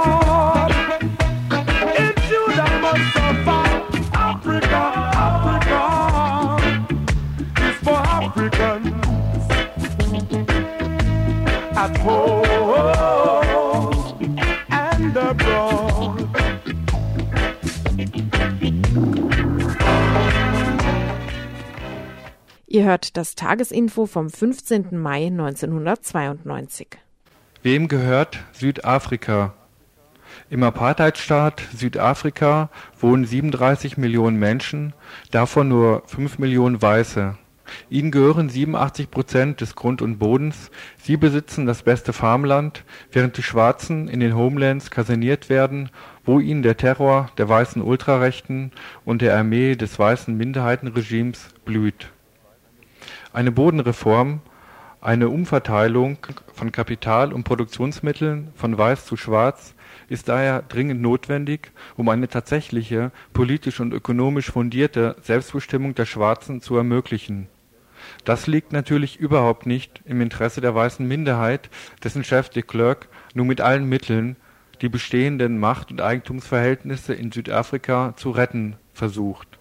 At home and abroad. Ihr hört das Tagesinfo vom 15. Mai 1992. Wem gehört Südafrika? Im Apartheidstaat Südafrika wohnen 37 Millionen Menschen, davon nur 5 Millionen Weiße. Ihnen gehören 87 Prozent des Grund und Bodens, sie besitzen das beste Farmland, während die Schwarzen in den Homelands kaserniert werden, wo ihnen der Terror der weißen Ultrarechten und der Armee des weißen Minderheitenregimes blüht eine Bodenreform, eine Umverteilung von Kapital und Produktionsmitteln von Weiß zu Schwarz ist daher dringend notwendig, um eine tatsächliche politisch und ökonomisch fundierte Selbstbestimmung der Schwarzen zu ermöglichen. Das liegt natürlich überhaupt nicht im Interesse der weißen Minderheit, dessen Chef de Klerk nun mit allen Mitteln die bestehenden Macht- und Eigentumsverhältnisse in Südafrika zu retten versucht.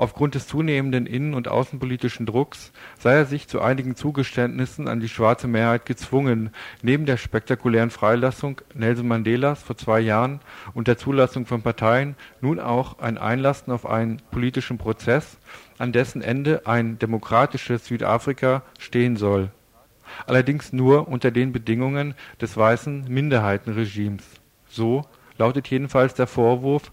Aufgrund des zunehmenden innen und außenpolitischen Drucks sei er sich zu einigen Zugeständnissen an die schwarze Mehrheit gezwungen, neben der spektakulären Freilassung Nelson Mandelas vor zwei Jahren und der Zulassung von Parteien nun auch ein Einlassen auf einen politischen Prozess, an dessen Ende ein demokratisches Südafrika stehen soll. Allerdings nur unter den Bedingungen des weißen Minderheitenregimes. So lautet jedenfalls der Vorwurf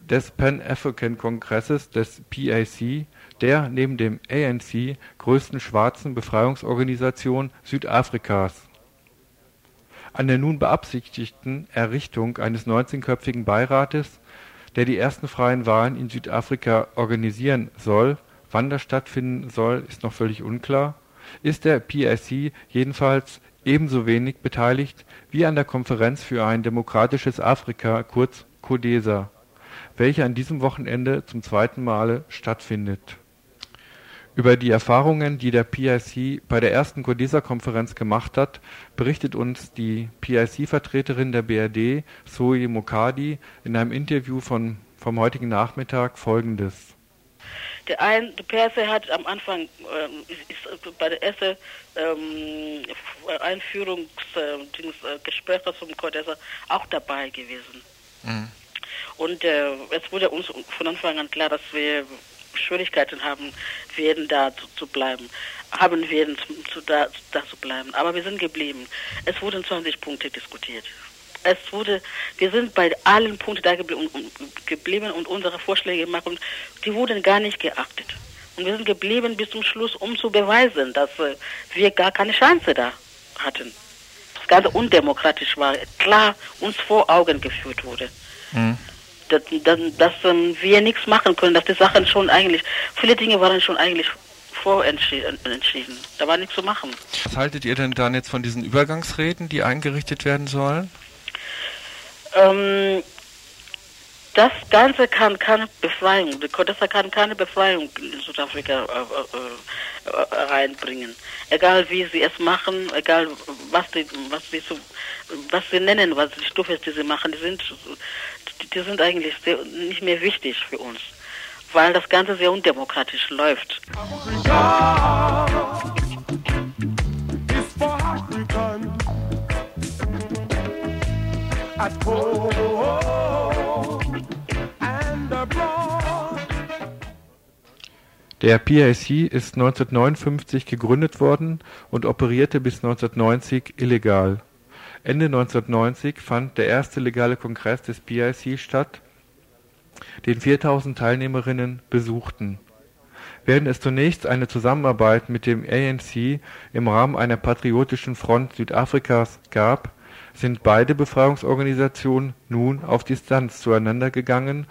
des Pan-African-Kongresses des PAC, der neben dem ANC größten schwarzen Befreiungsorganisation Südafrikas. An der nun beabsichtigten Errichtung eines 19-köpfigen Beirates, der die ersten freien Wahlen in Südafrika organisieren soll (wann das stattfinden soll, ist noch völlig unklar), ist der PAC jedenfalls ebenso wenig beteiligt wie an der Konferenz für ein demokratisches Afrika kurz CODESA welche an diesem Wochenende zum zweiten Male stattfindet. Über die Erfahrungen, die der PIC bei der ersten CODESA-Konferenz gemacht hat, berichtet uns die PIC-Vertreterin der BRD, Zoe Mokadi, in einem Interview von vom heutigen Nachmittag folgendes. Der, ein, der Perse hat am Anfang ähm, ist, ist bei der ersten ähm, Einführungsgespräch äh, zum Kodessa auch dabei gewesen. Mhm. Und äh, es wurde uns von Anfang an klar, dass wir Schwierigkeiten haben werden, da zu, zu bleiben, haben werden, zu, da, da zu bleiben. Aber wir sind geblieben. Es wurden 20 Punkte diskutiert. Es wurde, wir sind bei allen Punkten da geblieben, geblieben und unsere Vorschläge gemacht und die wurden gar nicht geachtet. Und wir sind geblieben bis zum Schluss, um zu beweisen, dass äh, wir gar keine Chance da hatten. Das Ganze undemokratisch war, klar uns vor Augen geführt wurde. Mhm dass, dass, dass ähm, wir nichts machen können, dass die Sachen schon eigentlich, viele Dinge waren schon eigentlich vorentschieden. Da war nichts zu machen. Was haltet ihr denn dann jetzt von diesen Übergangsräten, die eingerichtet werden sollen? Ähm, das Ganze kann keine Befreiung, das kann keine Befreiung in Südafrika äh, äh, äh, reinbringen. Egal wie sie es machen, egal was sie, was sie so, was sie nennen, was die Stufe, die sie machen, die sind die sind eigentlich sehr, nicht mehr wichtig für uns, weil das Ganze sehr undemokratisch läuft. Afrika is for African. At home and abroad. Der PIC ist 1959 gegründet worden und operierte bis 1990 illegal. Ende 1990 fand der erste legale Kongress des PIC statt, den 4000 Teilnehmerinnen besuchten. Während es zunächst eine Zusammenarbeit mit dem ANC im Rahmen einer Patriotischen Front Südafrikas gab, sind beide Befreiungsorganisationen nun auf Distanz zueinander gegangen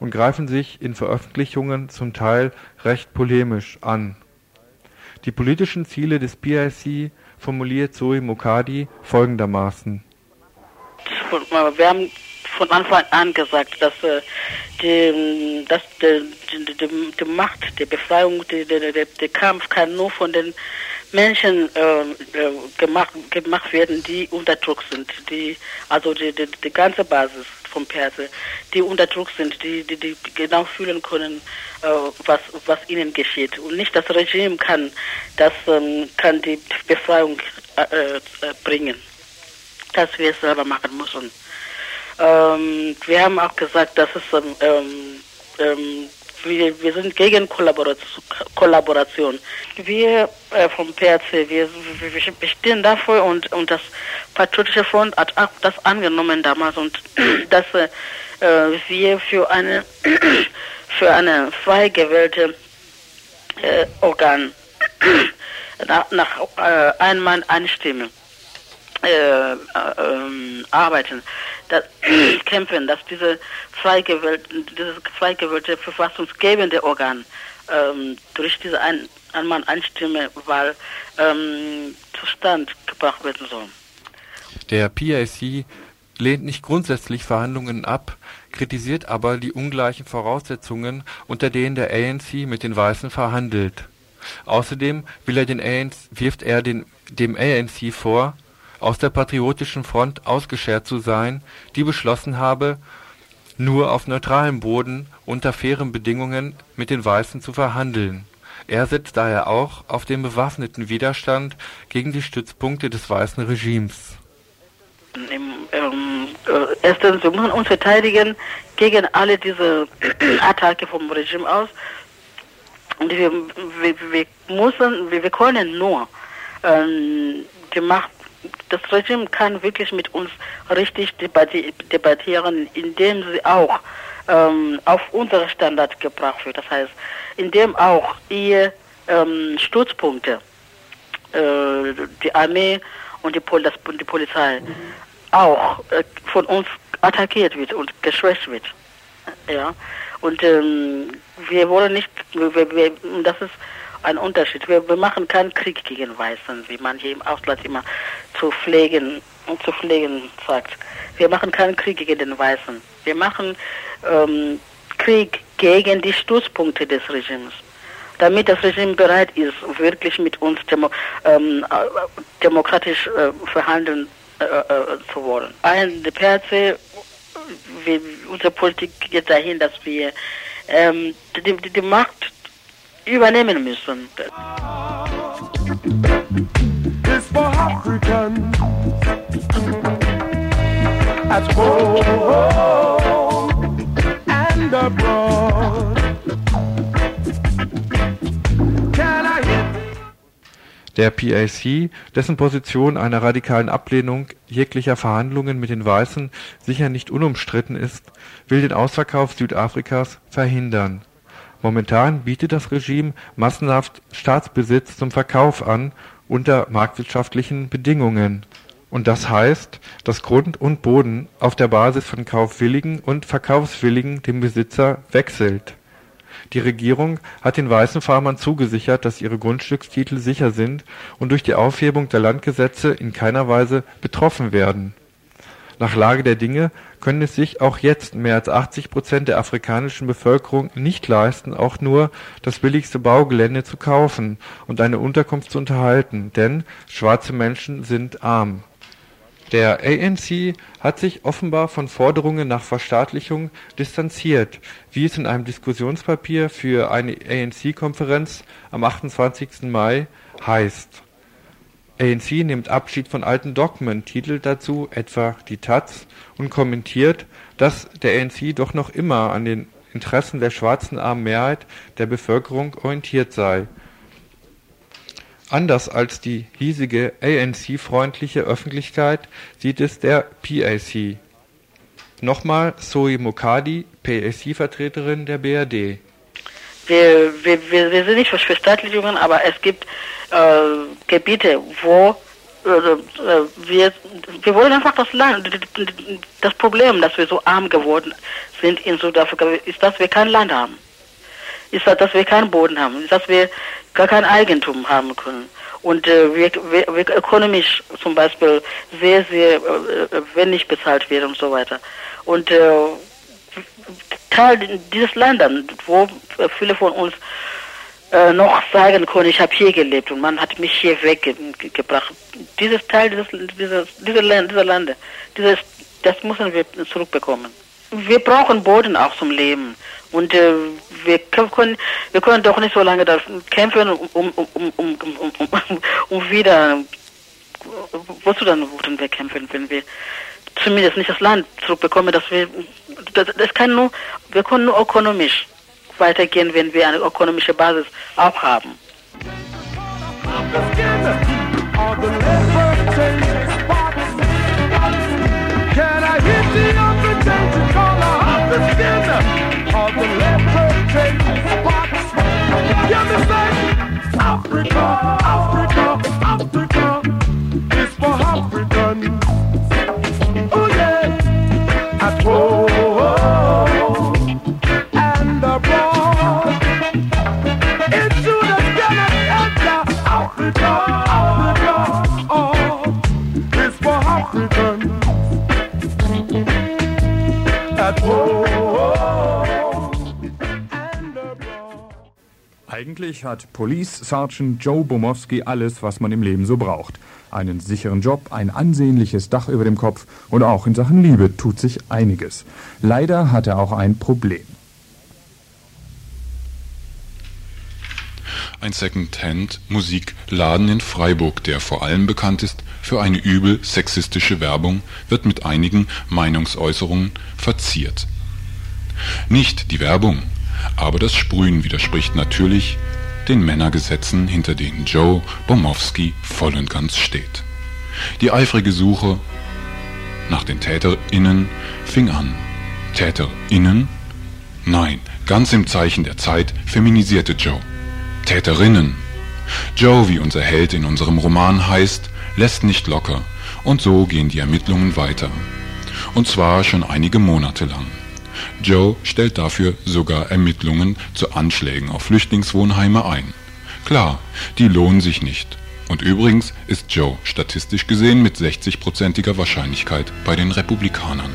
und greifen sich in Veröffentlichungen zum Teil recht polemisch an. Die politischen Ziele des PIC formuliert Zoe Mokadi folgendermaßen. Wir haben von Anfang an gesagt, dass, äh, die, dass die, die, die, Macht, die Befreiung, der Kampf kann nur von den Menschen äh, äh, gemacht, gemacht werden, die unter Druck sind, die, also die ganze Basis vom Perse, die unter Druck sind, die, die, die genau fühlen können, äh, was, was ihnen geschieht. Und nicht das Regime kann, das ähm, kann die Befreiung äh, äh, bringen. Dass wir es selber machen müssen. Ähm, wir haben auch gesagt, dass es ähm, ähm, ähm wir, wir sind gegen Kollaboration. Wir äh, vom PRC, wir, wir, wir stehen dafür und, und das Patriotische Front hat auch das angenommen damals und [CLEARS THROAT] dass äh, wir für eine [CLEARS THROAT] für eine frei gewählte äh, Organ [CLEARS THROAT] nach, nach äh, Einmann Einstimme äh, äh, ähm, arbeiten, dass, [CLEARS THROAT] kämpfen, dass diese frei dieses frei verfassungsgebende Organ ähm, durch diese Ein Einmann Einstimme Wahl ähm, zustand gebracht werden soll. Der PIC lehnt nicht grundsätzlich Verhandlungen ab, kritisiert aber die ungleichen Voraussetzungen, unter denen der ANC mit den Weißen verhandelt. Außerdem will er den ANC, wirft er den, dem ANC vor, aus der Patriotischen Front ausgeschert zu sein, die beschlossen habe, nur auf neutralem Boden unter fairen Bedingungen mit den Weißen zu verhandeln. Er setzt daher auch auf den bewaffneten Widerstand gegen die Stützpunkte des weißen Regimes. Im, ähm, äh, erstens, wir müssen uns verteidigen gegen alle diese [CLEARS THROAT] Attacke vom Regime aus. Und wir, wir, wir müssen, wir, wir können nur ähm, die Macht das Regime kann wirklich mit uns richtig debattieren, indem sie auch ähm, auf unsere Standard gebracht wird. Das heißt, indem auch ihr ähm, Stützpunkte, äh, die Armee und die, Pol das, die Polizei mhm. auch äh, von uns attackiert wird und geschwächt wird. Ja. Und ähm, wir wollen nicht, wir, wir, das ist ein Unterschied. Wir, wir machen keinen Krieg gegen Weißen, wie man hier im Ausland immer zu pflegen zu pflegen sagt. Wir machen keinen Krieg gegen den Weißen. Wir machen ähm, Krieg gegen die Stützpunkte des Regimes. Damit das Regime bereit ist, wirklich mit uns demo, ähm, äh, demokratisch äh, verhandeln äh, äh, zu wollen. Ein, wir, unsere Politik geht dahin, dass wir ähm, die, die, die Macht übernehmen müssen. Der PAC, dessen Position einer radikalen Ablehnung jeglicher Verhandlungen mit den Weißen sicher nicht unumstritten ist, will den Ausverkauf Südafrikas verhindern. Momentan bietet das Regime massenhaft Staatsbesitz zum Verkauf an unter marktwirtschaftlichen Bedingungen. Und das heißt, dass Grund und Boden auf der Basis von kaufwilligen und verkaufswilligen dem Besitzer wechselt. Die Regierung hat den weißen Farmern zugesichert, dass ihre Grundstückstitel sicher sind und durch die Aufhebung der Landgesetze in keiner Weise betroffen werden. Nach Lage der Dinge können es sich auch jetzt mehr als 80 Prozent der afrikanischen Bevölkerung nicht leisten, auch nur das billigste Baugelände zu kaufen und eine Unterkunft zu unterhalten, denn schwarze Menschen sind arm. Der ANC hat sich offenbar von Forderungen nach Verstaatlichung distanziert, wie es in einem Diskussionspapier für eine ANC-Konferenz am 28. Mai heißt. ANC nimmt Abschied von alten Dogmen, titelt dazu etwa die Taz und kommentiert, dass der ANC doch noch immer an den Interessen der schwarzen armen Mehrheit der Bevölkerung orientiert sei. Anders als die hiesige ANC-freundliche Öffentlichkeit sieht es der PAC. Nochmal Zoe Mokadi, PAC-Vertreterin der BRD. Wir, wir, wir, wir sind nicht für Verstaatlichungen, aber es gibt äh, Gebiete, wo äh, äh, wir, wir wollen einfach das Land, das Problem, dass wir so arm geworden sind in Südafrika, ist, dass wir kein Land haben. Ist, dass wir keinen Boden haben. Ist, dass wir gar kein Eigentum haben können. Und äh, wir, wir, wir ökonomisch zum Beispiel sehr, sehr äh, wenig bezahlt werden und so weiter. Und äh, Teil dieses Landes, wo viele von uns äh, noch sagen können, ich habe hier gelebt und man hat mich hier weggebracht. Dieses Teil dieses, dieses, dieser, Land, dieser Lande, dieses, das müssen wir zurückbekommen. Wir brauchen Boden auch zum Leben. Und äh, wir können wir können doch nicht so lange da kämpfen, um, um, um, um, um, um wieder wozu dann würden wir kämpfen, wenn wir zumindest nicht das Land zurückbekommen, dass wir das, das kann nur wir können nur ökonomisch weitergehen, wenn wir eine ökonomische Basis auch haben. Can I Eigentlich hat Police Sergeant Joe Bomowski alles, was man im Leben so braucht. Einen sicheren Job, ein ansehnliches Dach über dem Kopf und auch in Sachen Liebe tut sich einiges. Leider hat er auch ein Problem. Ein Second-Hand-Musikladen in Freiburg, der vor allem bekannt ist für eine übel sexistische Werbung, wird mit einigen Meinungsäußerungen verziert. Nicht die Werbung, aber das Sprühen widerspricht natürlich den Männergesetzen, hinter denen Joe Bomowski voll und ganz steht. Die eifrige Suche nach den TäterInnen fing an. TäterInnen? Nein, ganz im Zeichen der Zeit feminisierte Joe. Täterinnen. Joe, wie unser Held in unserem Roman heißt, lässt nicht locker und so gehen die Ermittlungen weiter. Und zwar schon einige Monate lang. Joe stellt dafür sogar Ermittlungen zu Anschlägen auf Flüchtlingswohnheime ein. Klar, die lohnen sich nicht. Und übrigens ist Joe statistisch gesehen mit 60%iger Wahrscheinlichkeit bei den Republikanern.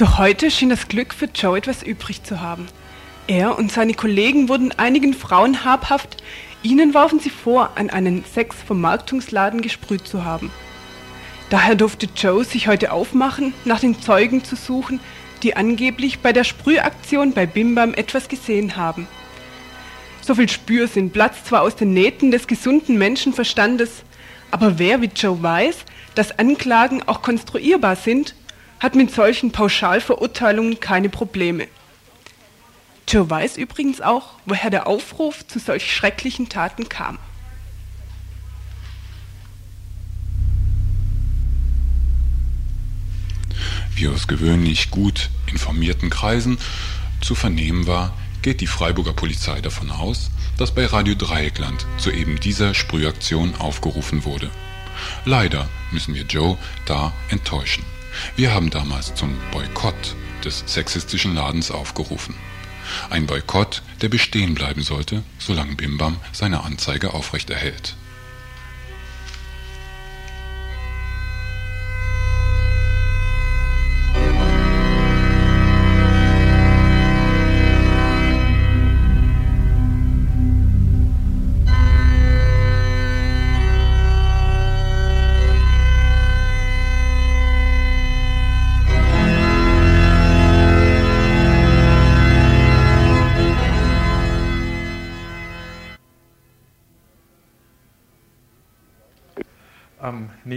Doch heute schien das Glück für Joe etwas übrig zu haben. Er und seine Kollegen wurden einigen Frauen habhaft, ihnen warfen sie vor, an einen Sexvermarktungsladen gesprüht zu haben. Daher durfte Joe sich heute aufmachen, nach den Zeugen zu suchen, die angeblich bei der Sprühaktion bei Bimbam etwas gesehen haben. So viel Spürsinn platzt zwar aus den Nähten des gesunden Menschenverstandes, aber wer wie Joe weiß, dass Anklagen auch konstruierbar sind, hat mit solchen Pauschalverurteilungen keine Probleme. Joe weiß übrigens auch, woher der Aufruf zu solch schrecklichen Taten kam. Wie aus gewöhnlich gut informierten Kreisen zu vernehmen war, geht die Freiburger Polizei davon aus, dass bei Radio Dreieckland zu eben dieser Sprühaktion aufgerufen wurde. Leider müssen wir Joe da enttäuschen. Wir haben damals zum Boykott des sexistischen Ladens aufgerufen. Ein Boykott, der bestehen bleiben sollte, solange Bimbam seine Anzeige aufrechterhält.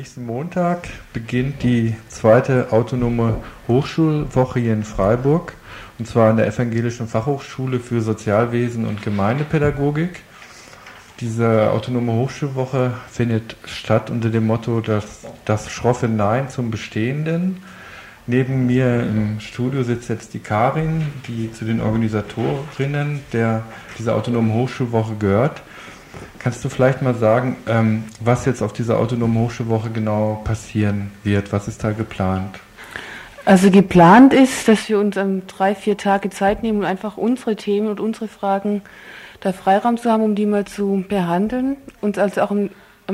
Nächsten Montag beginnt die zweite autonome Hochschulwoche hier in Freiburg, und zwar an der Evangelischen Fachhochschule für Sozialwesen und Gemeindepädagogik. Diese autonome Hochschulwoche findet statt unter dem Motto das, das schroffe Nein zum Bestehenden. Neben mir im Studio sitzt jetzt die Karin, die zu den Organisatorinnen der, dieser autonomen Hochschulwoche gehört. Kannst du vielleicht mal sagen, ähm, was jetzt auf dieser autonomen Hochschulwoche genau passieren wird? Was ist da geplant? Also geplant ist, dass wir uns um drei, vier Tage Zeit nehmen, um einfach unsere Themen und unsere Fragen da Freiraum zu haben, um die mal zu behandeln. Uns also auch am,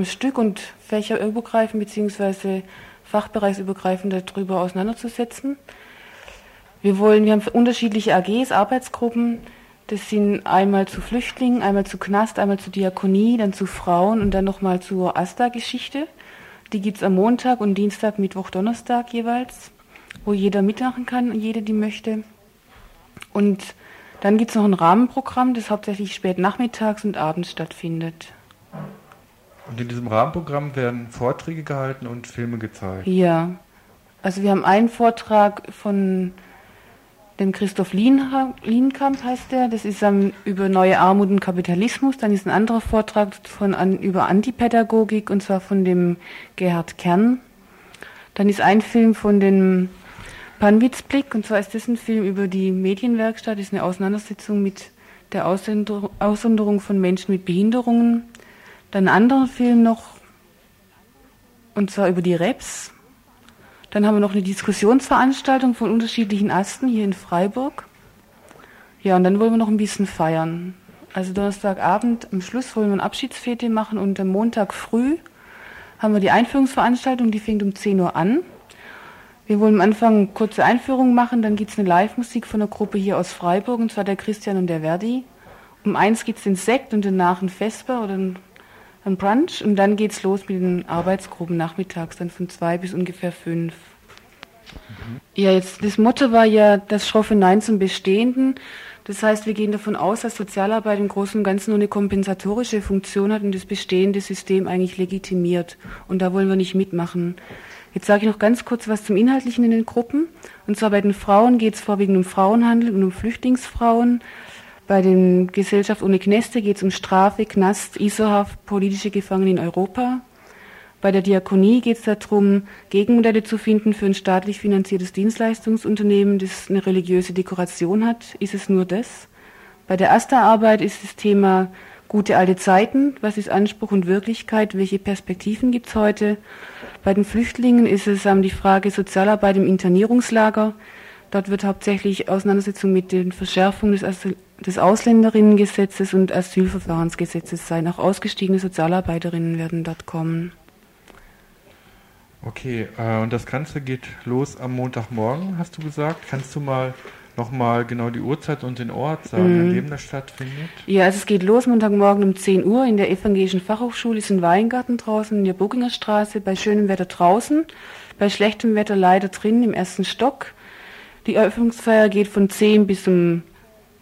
Stück und fächerübergreifend beziehungsweise fachbereichsübergreifend darüber auseinanderzusetzen. Wir wollen, wir haben unterschiedliche AGs, Arbeitsgruppen. Das sind einmal zu Flüchtlingen, einmal zu Knast, einmal zu Diakonie, dann zu Frauen und dann nochmal zur Asta-Geschichte. Die gibt's am Montag und Dienstag, Mittwoch, Donnerstag jeweils, wo jeder mitmachen kann, jede, die möchte. Und dann gibt's noch ein Rahmenprogramm, das hauptsächlich spät nachmittags und abends stattfindet. Und in diesem Rahmenprogramm werden Vorträge gehalten und Filme gezeigt. Ja, also wir haben einen Vortrag von dem Christoph Lienkamp heißt der. Das ist ähm, über neue Armut und Kapitalismus. Dann ist ein anderer Vortrag von, an, über Antipädagogik und zwar von dem Gerhard Kern. Dann ist ein Film von dem Panwitzblick und zwar ist das ein Film über die Medienwerkstatt. Das ist eine Auseinandersetzung mit der Aussonder- Aussonderung von Menschen mit Behinderungen. Dann ein anderer Film noch und zwar über die Reps. Dann haben wir noch eine Diskussionsveranstaltung von unterschiedlichen Asten hier in Freiburg. Ja, und dann wollen wir noch ein bisschen feiern. Also Donnerstagabend am Schluss wollen wir eine Abschiedsfete machen und am Montag früh haben wir die Einführungsveranstaltung, die fängt um 10 Uhr an. Wir wollen am Anfang eine kurze Einführung machen, dann gibt's eine Live-Musik von einer Gruppe hier aus Freiburg, und zwar der Christian und der Verdi. Um eins gibt's den Sekt und danach ein Vesper oder ein, ein Brunch und dann geht's los mit den Arbeitsgruppen nachmittags, dann von zwei bis ungefähr fünf. Ja, jetzt das Motto war ja das schroffe Nein zum Bestehenden. Das heißt, wir gehen davon aus, dass Sozialarbeit im Großen und Ganzen nur eine kompensatorische Funktion hat und das bestehende System eigentlich legitimiert. Und da wollen wir nicht mitmachen. Jetzt sage ich noch ganz kurz was zum Inhaltlichen in den Gruppen. Und zwar bei den Frauen geht es vorwiegend um Frauenhandel und um Flüchtlingsfrauen. Bei den Gesellschaft ohne Kneste geht es um Strafe, Knast, ISO-Haft, politische Gefangene in Europa. Bei der Diakonie geht es darum, Gegenmodelle zu finden für ein staatlich finanziertes Dienstleistungsunternehmen, das eine religiöse Dekoration hat. Ist es nur das? Bei der AStA-Arbeit ist das Thema gute alte Zeiten. Was ist Anspruch und Wirklichkeit? Welche Perspektiven gibt es heute? Bei den Flüchtlingen ist es ähm, die Frage Sozialarbeit im Internierungslager. Dort wird hauptsächlich Auseinandersetzung mit den Verschärfungen des, Asyl des Ausländerinnengesetzes und Asylverfahrensgesetzes sein. Auch ausgestiegene Sozialarbeiterinnen werden dort kommen. Okay, äh, und das Ganze geht los am Montagmorgen, hast du gesagt. Kannst du mal nochmal genau die Uhrzeit und den Ort sagen, Mhm. an dem das stattfindet? Ja, also es geht los Montagmorgen um 10 Uhr in der Evangelischen Fachhochschule, ist ein Weingarten draußen in der Burginger Straße, bei schönem Wetter draußen, bei schlechtem Wetter leider drin im ersten Stock. Die Eröffnungsfeier geht von 10 bis um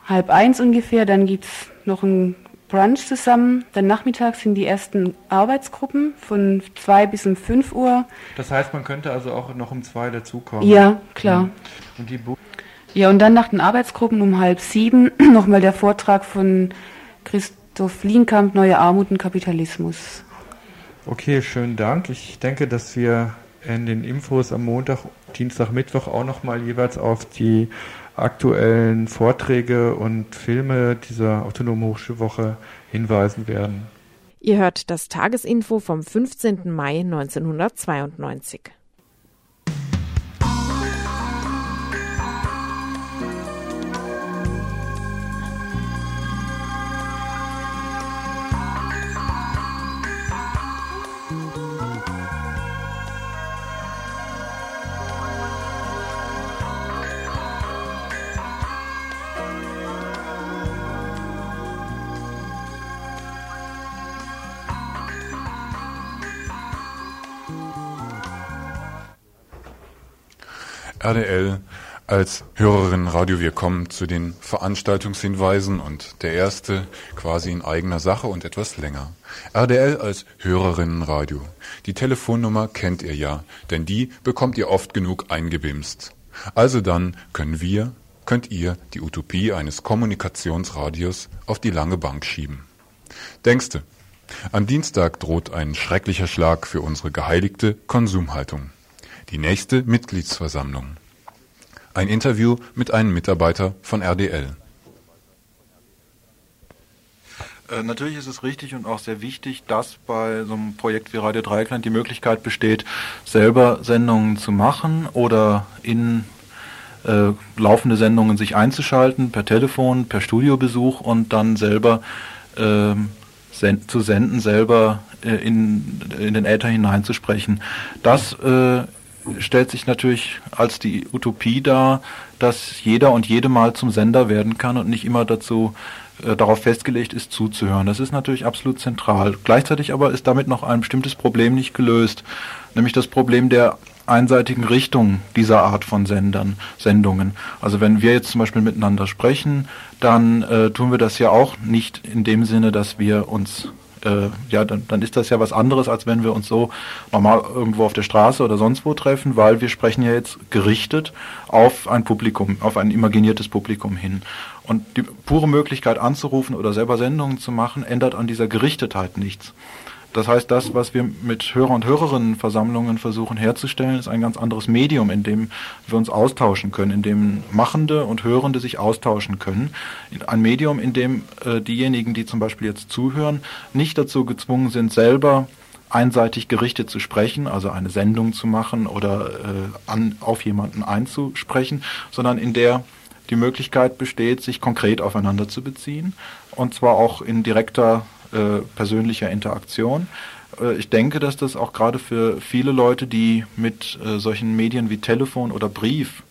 halb eins ungefähr, dann gibt's noch ein Brunch zusammen. Dann nachmittags sind die ersten Arbeitsgruppen von 2 bis um 5 Uhr. Das heißt, man könnte also auch noch um zwei dazukommen. Ja, klar. Mhm. Und die Bu Ja, und dann nach den Arbeitsgruppen um halb sieben [CLEARS THROAT] nochmal der Vortrag von Christoph Lienkamp, Neue Armut und Kapitalismus. Okay, schönen Dank. Ich denke, dass wir in den Infos am Montag, Dienstag, Mittwoch auch nochmal jeweils auf die aktuellen Vorträge und Filme dieser Autonomen Hochschulwoche hinweisen werden. Ihr hört das Tagesinfo vom 15. Mai 1992. RDL als Hörerin Radio. Wir kommen zu den Veranstaltungshinweisen und der erste quasi in eigener Sache und etwas länger. RDL als Hörerinnenradio. Die Telefonnummer kennt ihr ja, denn die bekommt ihr oft genug eingebimst. Also dann können wir, könnt ihr die Utopie eines Kommunikationsradios auf die lange Bank schieben. Denkste, am Dienstag droht ein schrecklicher Schlag für unsere geheiligte Konsumhaltung. Die nächste Mitgliedsversammlung. Ein Interview mit einem Mitarbeiter von RDL. Äh, Natürlich ist es richtig und auch sehr wichtig, dass bei so einem Projekt wie Radio Dreieckland die Möglichkeit besteht, selber Sendungen zu machen oder in äh, laufende Sendungen sich einzuschalten, per Telefon, per Studiobesuch und dann selber ähm, sen zu senden, selber äh, in, in den Äther hineinzusprechen. Das äh, stellt sich natürlich als die Utopie dar, dass jeder und jede mal zum Sender werden kann und nicht immer dazu äh, darauf festgelegt ist, zuzuhören. Das ist natürlich absolut zentral. Gleichzeitig aber ist damit noch ein bestimmtes Problem nicht gelöst, nämlich das Problem der einseitigen Richtung dieser Art von Sendern, Sendungen. Also wenn wir jetzt zum Beispiel miteinander sprechen, dann äh, tun wir das ja auch nicht in dem Sinne, dass wir uns äh, ja, dann, dann ist das ja was anderes, als wenn wir uns so normal irgendwo auf der Straße oder sonst wo treffen, weil wir sprechen ja jetzt gerichtet auf ein Publikum, auf ein imaginiertes Publikum hin. Und die pure Möglichkeit anzurufen oder selber Sendungen zu machen, ändert an dieser Gerichtetheit nichts. Das heißt, das, was wir mit Hörer- und Hörerinnenversammlungen versuchen herzustellen, ist ein ganz anderes Medium, in dem wir uns austauschen können, in dem Machende und Hörende sich austauschen können. Ein Medium, in dem äh, diejenigen, die zum Beispiel jetzt zuhören, nicht dazu gezwungen sind, selber einseitig gerichtet zu sprechen, also eine Sendung zu machen oder äh, an, auf jemanden einzusprechen, sondern in der die Möglichkeit besteht, sich konkret aufeinander zu beziehen und zwar auch in direkter äh, persönlicher Interaktion. Äh, ich denke, dass das auch gerade für viele Leute, die mit äh, solchen Medien wie Telefon oder Brief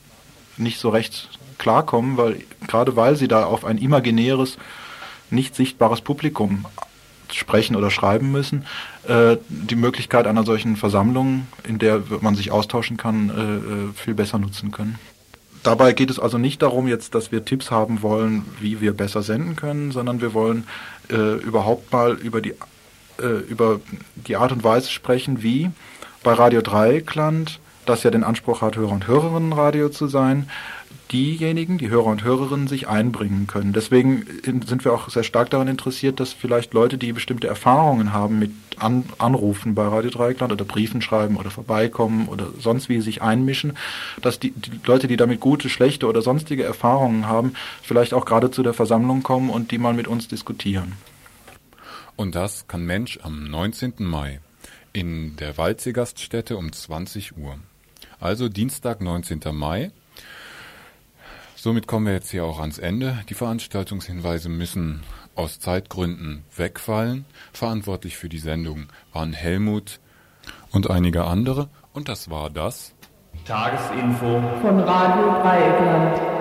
nicht so recht klarkommen, weil gerade weil sie da auf ein imaginäres, nicht sichtbares Publikum sprechen oder schreiben müssen, die Möglichkeit einer solchen Versammlung, in der man sich austauschen kann, viel besser nutzen können. Dabei geht es also nicht darum jetzt, dass wir Tipps haben wollen, wie wir besser senden können, sondern wir wollen äh, überhaupt mal über die, äh, über die Art und Weise sprechen, wie bei Radio Dreieckland, das ja den Anspruch hat, Hörer- und Hörerinnenradio zu sein, diejenigen, die Hörer und Hörerinnen sich einbringen können. Deswegen sind wir auch sehr stark daran interessiert, dass vielleicht Leute, die bestimmte Erfahrungen haben mit An Anrufen bei Radio Dreieckland oder Briefen schreiben oder vorbeikommen oder sonst wie sich einmischen, dass die, die Leute, die damit gute, schlechte oder sonstige Erfahrungen haben, vielleicht auch gerade zu der Versammlung kommen und die mal mit uns diskutieren. Und das kann Mensch am 19. Mai in der Waldsee-Gaststätte um 20 Uhr. Also Dienstag, 19. Mai. Somit kommen wir jetzt hier auch ans Ende. Die Veranstaltungshinweise müssen aus Zeitgründen wegfallen. Verantwortlich für die Sendung waren Helmut und einige andere. Und das war das Tagesinfo Von Radio Dreieckland.